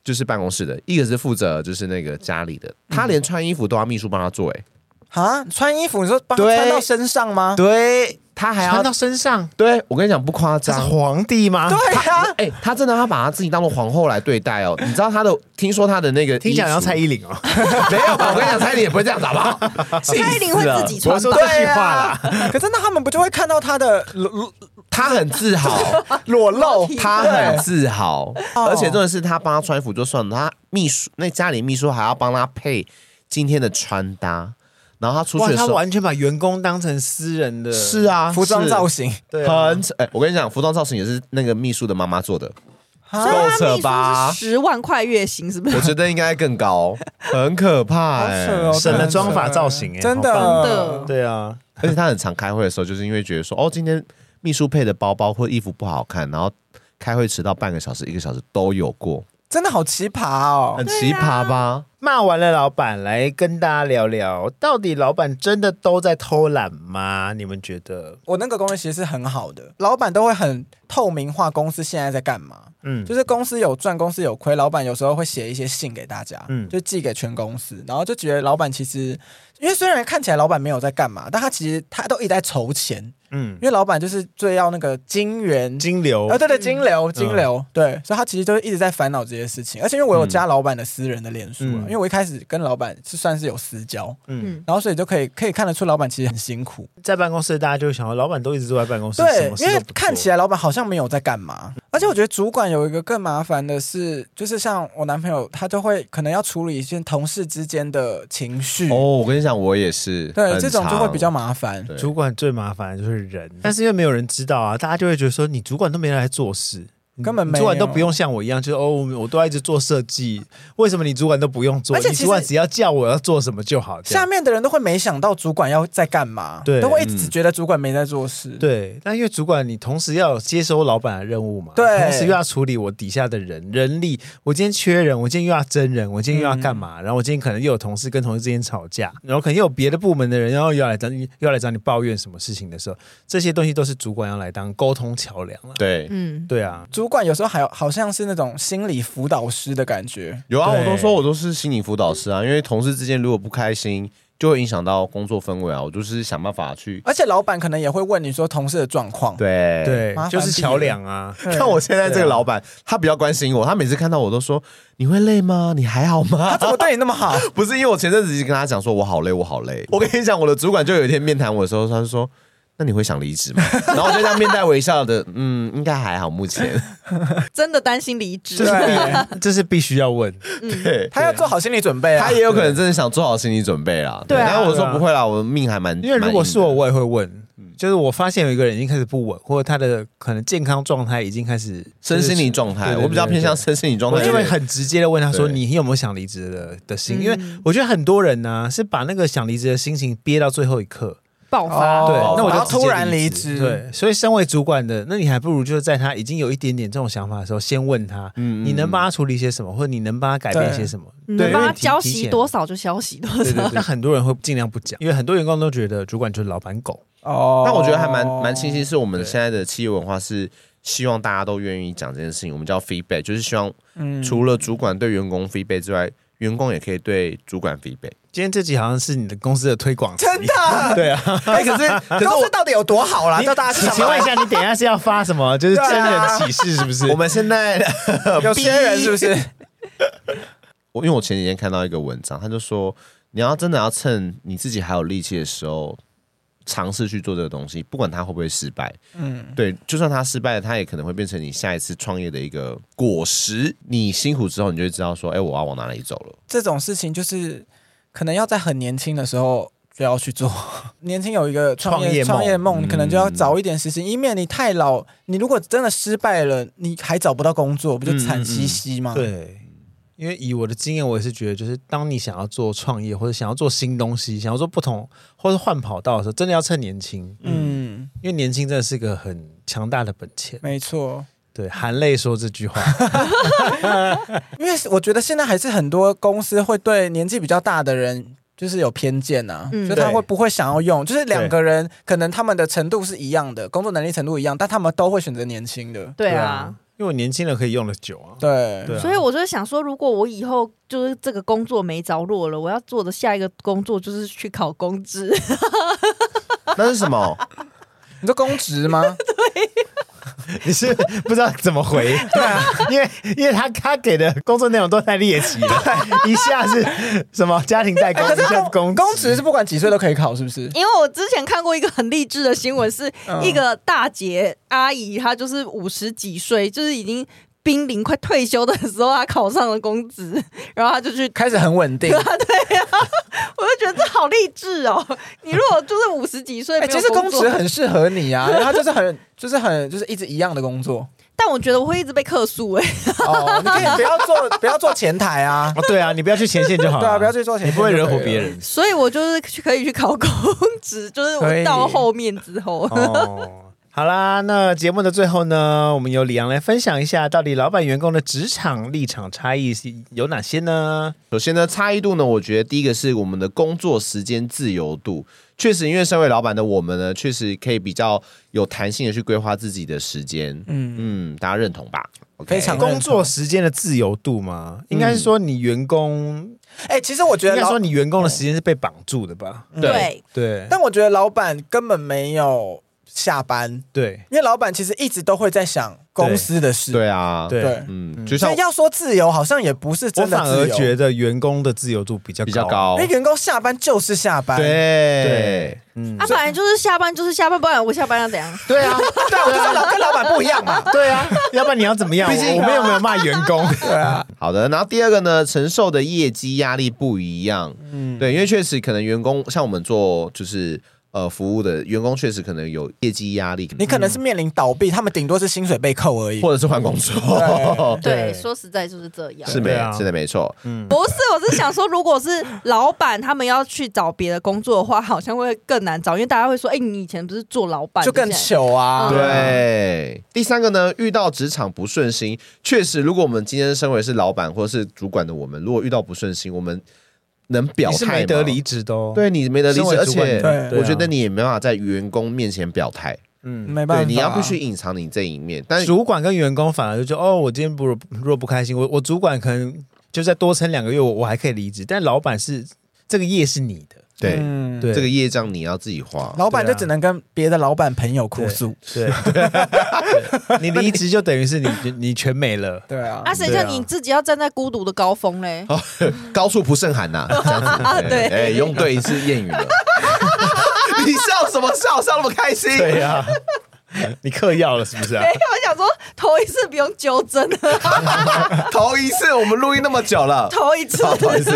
就是办公室的，一个是负责就是那个家里的。他连穿衣服都要秘书帮他做、欸，啊，穿衣服你说帮他对穿到身上吗？对他还要穿到身上，对我跟你讲不夸这是张。皇帝吗？对啊，哎、他真的他把他自己当做皇后来对待哦。你知道他的？听说他的那个听起来像蔡依林哦。服 没有，我跟你讲，蔡依林也不会这样子，好不好？蔡依林会自己穿吧？我说这句话啦，可是那他们不就会看到他的裸裸他很自豪，裸露？他很自豪，哦而且真的是他帮他穿衣服就算了，他秘书那家里秘书还要帮他配今天的穿搭，然后他出哇，去的时候他完全把员工当成私人的，是啊，服装造型。型，对啊。很扯。哎、我跟你讲，服装造型也是那个秘书的妈妈做的，够扯秘吧书是十万块月薪，是不是？我觉得应该更高，很可怕哎、好扯哦省了妆发造型，哎，真的。对啊，而且他很常开会的时候，就是因为觉得说，哦，今天秘书配的包包或衣服不好看，然后开会迟到半个小时、一个小时都有过，真的好奇葩哦很！奇葩吧？骂完了老板，来跟大家聊聊，到底老板真的都在偷懒吗？你们觉得？我那个公司其实是很好的，老板都会很透明化公司现在在干嘛。嗯，就是公司有赚，公司有亏，老板有时候会写一些信给大家，嗯就寄给全公司，然后就觉得老板其实，因为虽然看起来老板没有在干嘛，但他其实他都一直在筹钱，嗯。因，为老板就是最要那个金源。金流。啊，对对，金流，金流，对，所以他其实就一直在烦恼这些事情，而且因为我有加老板的私人的脸书了，嗯。因为我一开始跟老板是算是有私交，嗯，嗯，然后所以就可以可以看得出老板其实很辛苦，在办公室大家就会想说，老板都一直坐在办公室，对因为看起来老板好像没有在干嘛，而且我觉得主管有一个更麻烦的是，就是像我男朋友，他就会可能要处理一些同事之间的情绪，哦，我跟你讲，我也是，对，这种就会比较麻烦。对主管最麻烦的就是人，但是因为没有人知道啊，大家就会觉得说你主管都没来做事，根本没有主管都不用像我一样，就是哦，我都要一直做设计，为什么你主管都不用做？你主管只要叫我要做什么就好。下面的人都会没想到主管要在干嘛，对都会一直觉得主管没在做事。对，但因为主管你同时要有接收老板的任务嘛，对同时又要处理我底下的人人力，我今天缺人，我今天又要真人，我今天又要干嘛？然后我今天可能又有同事跟同事之间吵架，然后可能又有别的部门的人，然后又要来找你，又要来找你抱怨什么事情的时候，这些东西都是主管要来当沟通桥梁了。对。嗯，对啊，主管有时候还有好像是那种心理辅导师的感觉，有啊，我都说我都是心理辅导师啊，因为同事之间如果不开心，就会影响到工作氛围啊。我就是想办法去，而且老板可能也会问你说同事的状况。对对就是桥梁啊。对，看我现在这个老板，他比较关心我，他每次看到我都说：“你会累吗？你还好吗他怎么对你那么好？？” 不是因为我前阵子已经跟他讲说：“我好累，我好累。”我跟你讲，我的主管就有一天面谈我的时候，他就说：“那你会想离职吗？” 然后我就这样面带微笑的，嗯，应该还好，目前。真的担心离职这。是对必，这是必须要问。对，他要做好心理准备啊。他也有可能真的想做好心理准备啦。对啊然后我说不会啦，我命还蛮……因为如果是我，我也会问。就是我发现有一个人已经开始不稳，或者他的可能健康状态已经开始身心灵状态，我比较偏向身心灵状态。我就会很直接的问他说：“对你有没有想离职的的心？”嗯因为我觉得很多人呢、是把那个想离职的心情憋到最后一刻，爆发。对，那我就突然离离职对，所以身为主管的，那你还不如就是在他已经有一点点这种想法的时候，先问他，嗯你能帮他处理些什么，或者你能帮他改变些什么？你对能帮他浇提前熄多少就消息多少。那很多人会尽量不讲，因为很多员工都觉得主管就是老板狗。哦但我觉得还蛮蛮庆幸，是我们现在的企业文化是希望大家都愿意讲这件事情，我们叫 feedback，就是希望嗯除了主管对员工 feedback 之外，员工也可以对主管 feedback。今天这集好像是你的公司的推广，真的，对啊。哎，可是 公司到底有多好啦？叫大家去请问一下，你等一下是要发什么？就是真人启示是不是？我们现在有些人是不是？我因为我前几天看到一个文章，他就说你要真的要趁你自己还有力气的时候，尝试去做这个东西，不管它会不会失败，嗯，对，就算它失败了，它也可能会变成你下一次创业的一个果实。你辛苦之后，你就会知道说，哎，我要往哪里走了。这种事情就是可能要在很年轻的时候就要去做。年轻有一个创业创业梦可能就要早一点实行，以免你太老，你如果真的失败了，你还找不到工作，不就惨兮兮吗？对，因为以我的经验，我也是觉得，就是当你想要做创业，或者想要做新东西，想要做不同，或者换跑道的时候，真的要趁年轻。嗯，因为年轻真的是个很强大的本钱。没错。对，含泪说这句话。因为我觉得现在还是很多公司会对年纪比较大的人就是有偏见啊，嗯就他对会不会想要用？就是两个人可能他们的程度是一样的，工作能力程度一样，但他们都会选择年轻的。对啊，，因为我年轻人可以用的久啊。对，所以我就想说，如果我以后就是这个工作没着落了，我要做的下一个工作就是去考公职。那是什么？你说公职吗？你是不知道怎么回，对啊，因为因为他他给的工作内容都太猎奇了，一下是什么家庭代工，可是一下是公公公职是不管几岁都可以考，是不是？因为我之前看过一个很励志的新闻，是嗯。一个大姐阿姨，她就是五十几岁，就是已经濒临快退休的时候，他考上了公职，然后他就去。开始很稳定 对啊。我就觉得这好励志哦！你如果就是五十几岁，其实公作职很适合你啊，因为它就是很就是很就是一直一样的工作。但我觉得我会一直被克诉哎。哦，你可以不要做不要做前台啊。哦，对啊，你不要去前线就好了。对啊，不要去做前台，你不会惹火别。人。所以我就是去可以去考公职，就是我到后面之后，哦，好啦，那节目的最后呢，我们由李阳来分享一下，到底老板员工的职场立场差异是有哪些呢？首先呢，差异度呢，我觉得第一个是我们的工作时间自由度。确实，因为身为老板的我们呢，确实可以比较有弹性的去规划自己的时间。嗯，嗯，大家认同吧非常工作时间的自由度吗？应该是说你员工，哎、其实我觉得老应该说，你员工的时间是被绑住的吧？对，对，但我觉得老板根本没有下班，对。因为老板其实一直都会在想公司的事。对。啊，对。对嗯，就像所以要说自由，好像也不是我真的我反而觉得员工的自由度比较比较高。因为，员工下班就是下班。对。对，嗯。啊，，本来就是下班就是下班，不然我下班要怎样？对啊，对啊，我就是老跟老板不一样嘛。对啊，要不然你要怎么样？毕竟我们有没有骂员工？对啊，好的，然后第二个呢，承受的业绩压力不一样。嗯，对，因为确实可能员工像我们做就是呃服务的员工，确实可能有业绩压力，你可能是面临倒闭，他们顶多是薪水被扣而已。或者是换工作，对，对说实在就是这样。是没对啊是的没错。嗯，不是，我是想说，如果是老板他们要去找别的工作的话，好像会更难找，因为大家会说，哎、你以前不是做老板，就更糗啊。嗯对，第三个呢，遇到职场不顺心，确实，如果我们今天身为是老板或者是主管的我们，如果遇到不顺心，我们能表你是态吗？没得离职的哦。，对你没得离职，而主管且对对啊。我觉得你也没办法在员工面前表态，嗯，没办法，对，你要必须隐藏你这一面。但是主管跟员工反而就觉得哦，我今天不如若不开心，我我主管可能就再多撑两个月，我我还可以离职，但老板是这个业是你的，对嗯对这个业障你要自己花。老板就只能跟别的老板朋友哭诉。对，对 你离职就等于是你 你全没了。对啊啊，，谁叫你自己要站在孤独的高峰嘞？高处不胜寒呐，这样子。对哎，用对一次谚语了。你笑什么笑？笑那么开心？对呀、你嗑药了是不是啊没？有，我想说头一次不用纠正，头一次我们录音那么久了。头一次。头一次，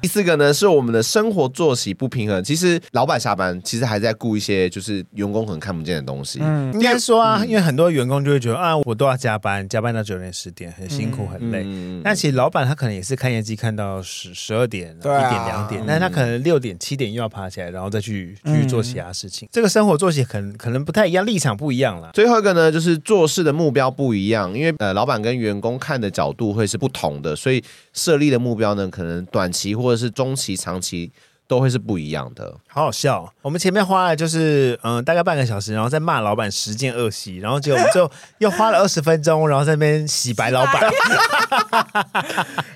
第四个呢是我们的生活作息不平衡。其实老板下班，其实还在顾一些就是员工可能看不见的东西。嗯，应该说啊，因为很多员工就会觉得啊，我都要加班，加班到九点十点，很辛苦很累。嗯但其实老板他可能也是看业绩看到十十二点、一啊点、两点，但是他可能六点、七点又要爬起来，然后再去去做其他事情。这个生活作息可能可能不太一样，立场不一样啦。最后一个呢，就是做事的目标不一样，因为呃，老板跟员工看的角度会是不同的，所以设立的目标呢，可能短期或者是中期、长期都会是不一样的。好好笑哦、我们前面花了就是嗯、呃、大概半个小时，然后再骂老板十件恶习，然后结果我们就又花了 二十分钟，然后在那边洗白老板。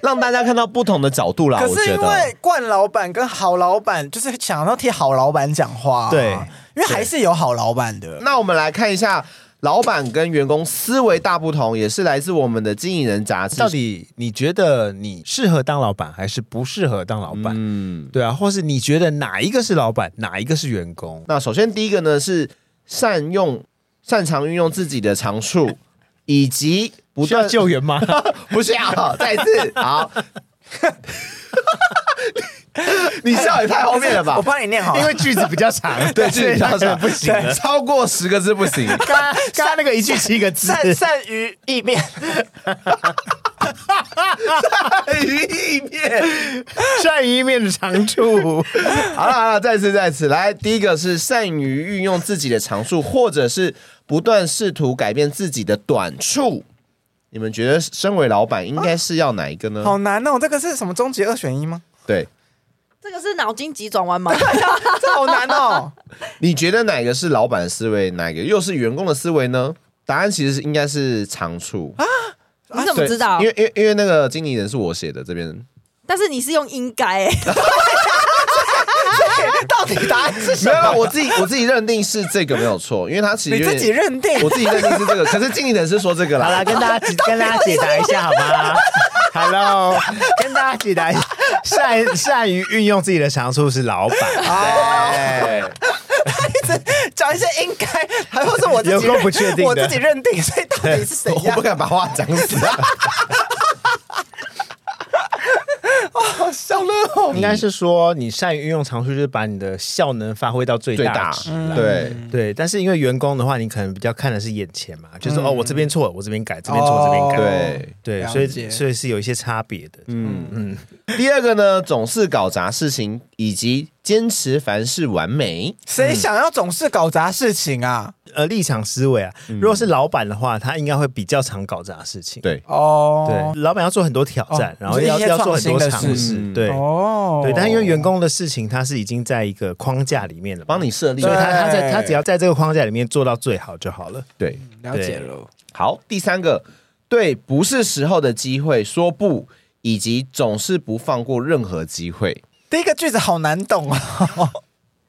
让大家看到不同的角度啦。可是因我觉得为惯老板跟好老板，就是想要替好老板讲话、啊，对，因为还是有好老板的。那我们来看一下，老板跟员工思维大不同，也是来自我们的经营人杂志。到底你觉得你适合当老板，还是不适合当老板？嗯，对啊，或是你觉得哪一个是老板，哪一个是员工？那首先第一个呢是善用、擅长运用自己的长处，以及不需要断救援吗？不需要，再一次好。你笑也太后面了吧我？帮你念好了，因为句子比较长，对，句子比较长，不行。超过十个字不行。刚刚刚刚那个一句七个字，善善于意面，善于意面。善于意面的长处。好了好了，再次再次来，第一个是善于运用自己的长处，或者是不断试图改变自己的短处。你们觉得身为老板应该是要哪一个呢？好难哦。这个是什么终极二选一吗？对，这个是脑筋急转弯吗？这好难哦。你觉得哪个是老板的思维，哪个又是员工的思维呢？答案其实是应该是长处。你怎么知道因？为因为因为那个经理人是我写的这边。但是你是用应该、欸，到底答案是什没有，没有？我自己我自己认定是这个没有错，因为他其实你自己认定我自己认定是这个，可是经理人是说这个啦。好了，跟大家解跟大家解答一下好吗？Hello，跟大家解答一下，善善于运用自己的长处是老板，对，讲一些应该，还或是我自己不确定我自己认定，所以到底是谁我不？敢把话讲死啊。好笑乐哦。应该是说你善于运用长处，就是把你的效能发挥到最大。对，对，但是因为员工的话，你可能比较看的是眼前嘛，就是哦，我这边错，我这边改，这边错，这边改。对对，所以所以是有一些差别的。嗯嗯。第二个呢，总是搞砸事情，以及坚持凡事完美。谁想要总是搞砸事情啊？呃，立场思维啊，如果是老板的话，他应该会比较常搞砸事情。对，哦，对，老板要做很多挑战哦，然后要要做很多尝试。嗯对哦，对，但因为员工的事情，他是已经在一个框架里面了嘛，帮你设立所以他他在他只要在这个框架里面做到最好就好了。对。了解了。好，第三个，对不是时候的机会说不，以及总是不放过任何机会。第一个句子好难懂哦。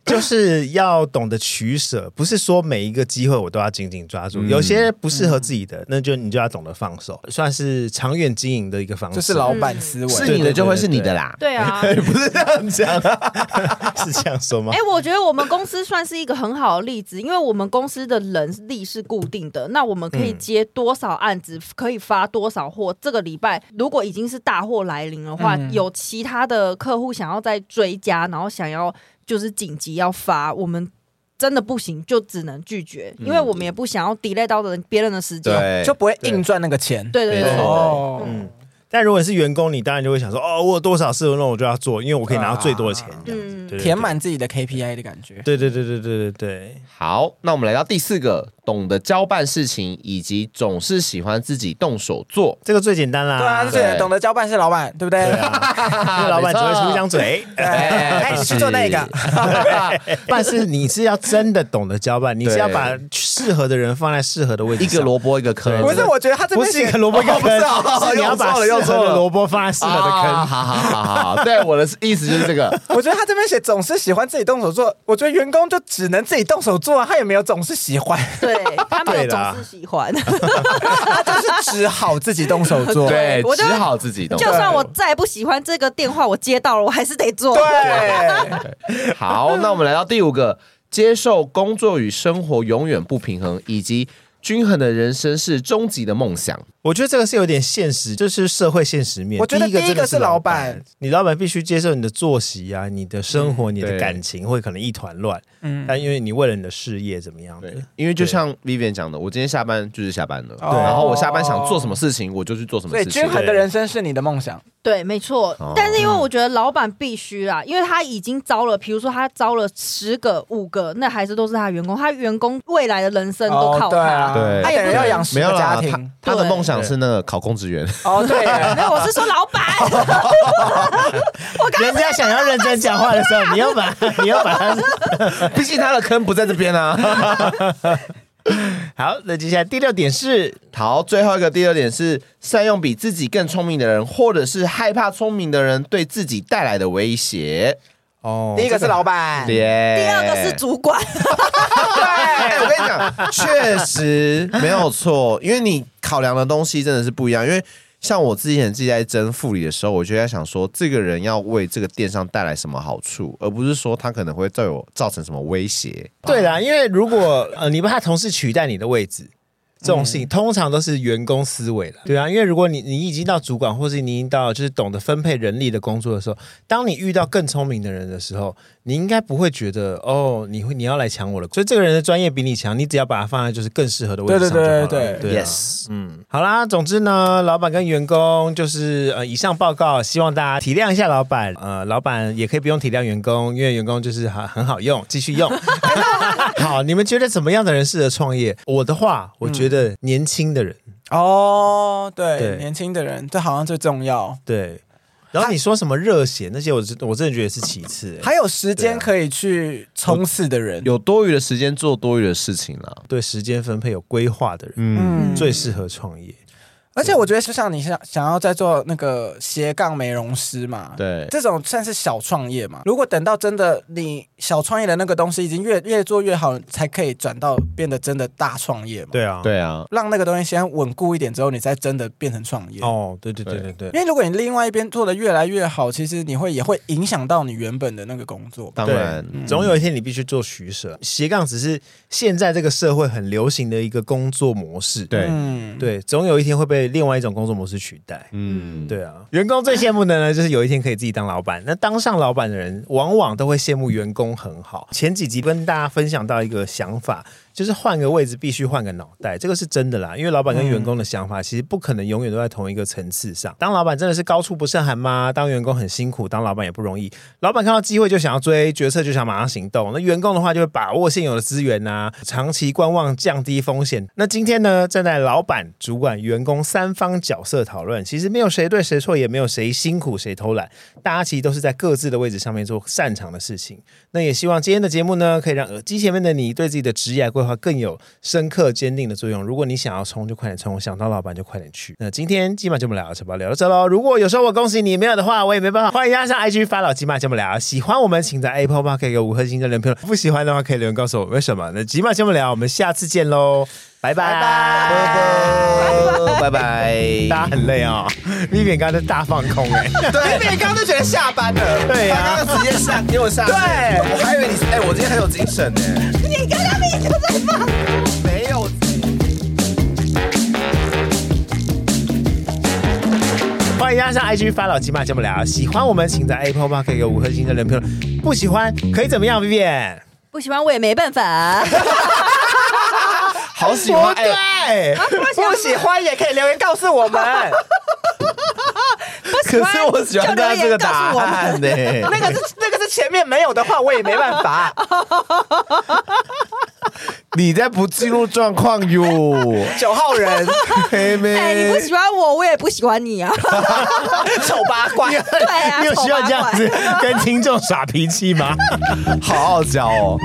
就是要懂得取舍，不是说每一个机会我都要紧紧抓住，有些不适合自己的，那就你就要懂得放手，算是长远经营的一个方式。就是老板思维，是你的就会是你的啦。对啊。不是这样讲啊。是这样说吗哎、？我觉得我们公司算是一个很好的例子，因为我们公司的人力是固定的，那我们可以接多少案子，可以发多少货。这个礼拜如果已经是大货来临的话，有其他的客户想要再追加，然后想要就是紧急要发，我们真的不行，就只能拒绝，因为我们也不想要 delay 到人别人的时间。对，就不会硬赚那个钱。对对对对对，哦，嗯，但如果是员工，你当然就会想说，哦，我有多少事，那我就要做，因为我可以拿到最多的钱，这样子嗯对对填满自己的 KPI 的感觉。对对对对对对对，好，那我们来到第四个，懂得交办事情，以及总是喜欢自己动手做。这个最简单啦。对啊，对是懂得交办是老板，对不对？老板只会出一张嘴。哎，你去做那个。但是你是要真的懂得交办，你是要把适合的人放在适合的位置，一个萝卜一个坑，不是，我觉得他这不是一个萝卜一个哦不是哦坑，是你要把适又错了合的萝卜放在适合的啊坑。好好好好好，对，我的意思就是这个。我觉得他这边写总是喜欢自己动手做，我觉得员工就只能自己动手做啊，他也没有总是喜欢，对他没有总是喜欢，他就是只好自己动手做。对，我只好自己动。就算我再不喜欢这个电话，我接到了，我还是得做。对，好，那我们来到第五个，接受工作与生活永远不平衡，以及均衡的人生是终极的梦想。我觉得这个是有点现实，就是社会现实面。我觉得第一个是老板，你老板必须接受你的作息啊，你的生活，你的感情会可能一团乱。嗯，但因为你为了你的事业怎么样？对，因为就像 Vivian 讲的，我今天下班就是下班了，对，然后我下班想做什么事情，我就去做什么事情。对，均衡的人生是你的梦想。对，没错。但是因为我觉得老板必须啦，因为他已经招了，比如说他招了十个、五个，那还是都是他员工，他员工未来的人生都靠他。对，他也不要养十个家庭。他的梦想是那个考公职员。哦，对，没有，我是说老板。人家想要认真讲话的时候，你要把你要把他，毕竟他的坑不在这边啊。好，那接下来第六点是，好，最后一个第六点是善用比自己更聪明的人，或者是害怕聪明的人对自己带来的威胁。哦，第一个是老板，第二个是主管。对，我跟你讲，确实没有错，因为你考量的东西真的是不一样，因为。像我之前自己在争副理的时候，我就在想说，这个人要为这个电商带来什么好处，而不是说他可能会对我造成什么威胁。对啦，因为如果呃你不怕同事取代你的位置。这种事情通常都是员工思维了，对啊，因为如果你你已经到主管，或是你已经到就是懂得分配人力的工作的时候，当你遇到更聪明的人的时候，你应该不会觉得哦，你会你要来抢我的，所以这个人的专业比你强，你只要把他放在就是更适合的位置上就好了。对对对对，yes，嗯，好啦，总之呢，老板跟员工就是呃以上报告，希望大家体谅一下老板，呃，老板也可以不用体谅员工，因为员工就是很很好用，继续用。好，你们觉得怎么样的人适合创业？我的话，我觉得。年轻的人哦，对，对年轻的人，这好像最重要。对，然后你说什么热血那些，我我真的觉得是其次。还有时间可以去冲刺的人，有多余的时间做多余的事情了。对，时间分配有规划的人，嗯，最适合创业。而且我觉得，就像你想想要在做那个斜杠美容师嘛，对，这种算是小创业嘛。如果等到真的你小创业的那个东西已经越越做越好，才可以转到变得真的大创业嘛。对啊，对啊，让那个东西先稳固一点之后，你再真的变成创业。哦，对对对对对。因为如果你另外一边做的越来越好，其实你会也会影响到你原本的那个工作。当然，总有一天你必须做取舍。斜杠只是现在这个社会很流行的一个工作模式。对，嗯，对，总有一天会被另外一种工作模式取代，嗯，对啊，员工最羡慕的呢，就是有一天可以自己当老板。那当上老板的人，往往都会羡慕员工很好。前几集跟大家分享到一个想法。就是换个位置，必须换个脑袋，这个是真的啦。因为老板跟员工的想法，其实不可能永远都在同一个层次上。当老板真的是高处不胜寒吗？当员工很辛苦，当老板也不容易。老板看到机会就想要追，决策就想马上行动。那员工的话，就会把握现有的资源啊，长期观望，降低风险。那今天呢，站在老板、主管、员工三方角色讨论，其实没有谁对谁错，也没有谁辛苦谁偷懒，大家其实都是在各自的位置上面做擅长的事情。那也希望今天的节目呢，可以让耳机前面的你对自己的职业规划。更有深刻坚定的作用。如果你想要冲，就快点冲；想当老板，就快点去。那今天鸡马节目聊什么？聊到这喽。如果有时候我恭喜你，没有的话，我也没办法。欢迎大家上 IG 发老鸡马节目聊。喜欢我们，请在 Apple Park 给五颗星的人评论。不喜欢的话，可以留言告诉我为什么。那鸡马节目聊，我们下次见喽，拜拜拜拜拜拜。大家很累啊、哦，咪咪刚才大放空哎，对，咪咪刚刚都觉得下班了，对呀、啊，刚刚直接下给我下，对，我还以为你哎、欸，我今天很有精神呢。你刚刚咪就在放。没有。欢迎大家上 IG 发老鸡马这么聊。喜欢我们，请在 Apple Park 给个五颗星的人评论。不喜欢可以怎么样？Vivian 不喜欢我也没办法。好喜欢，对，欸啊、不，不喜欢也可以留言告诉我们。可是我喜欢他这个答案呢、欸。那个是那个是前面没有的话，我也没办法。你在不进入状况哟。九号人，黑妹、欸，你不喜欢我，我也不喜欢你啊。丑八怪，对啊，你有需要这样子跟听众耍脾气吗？好傲娇哦。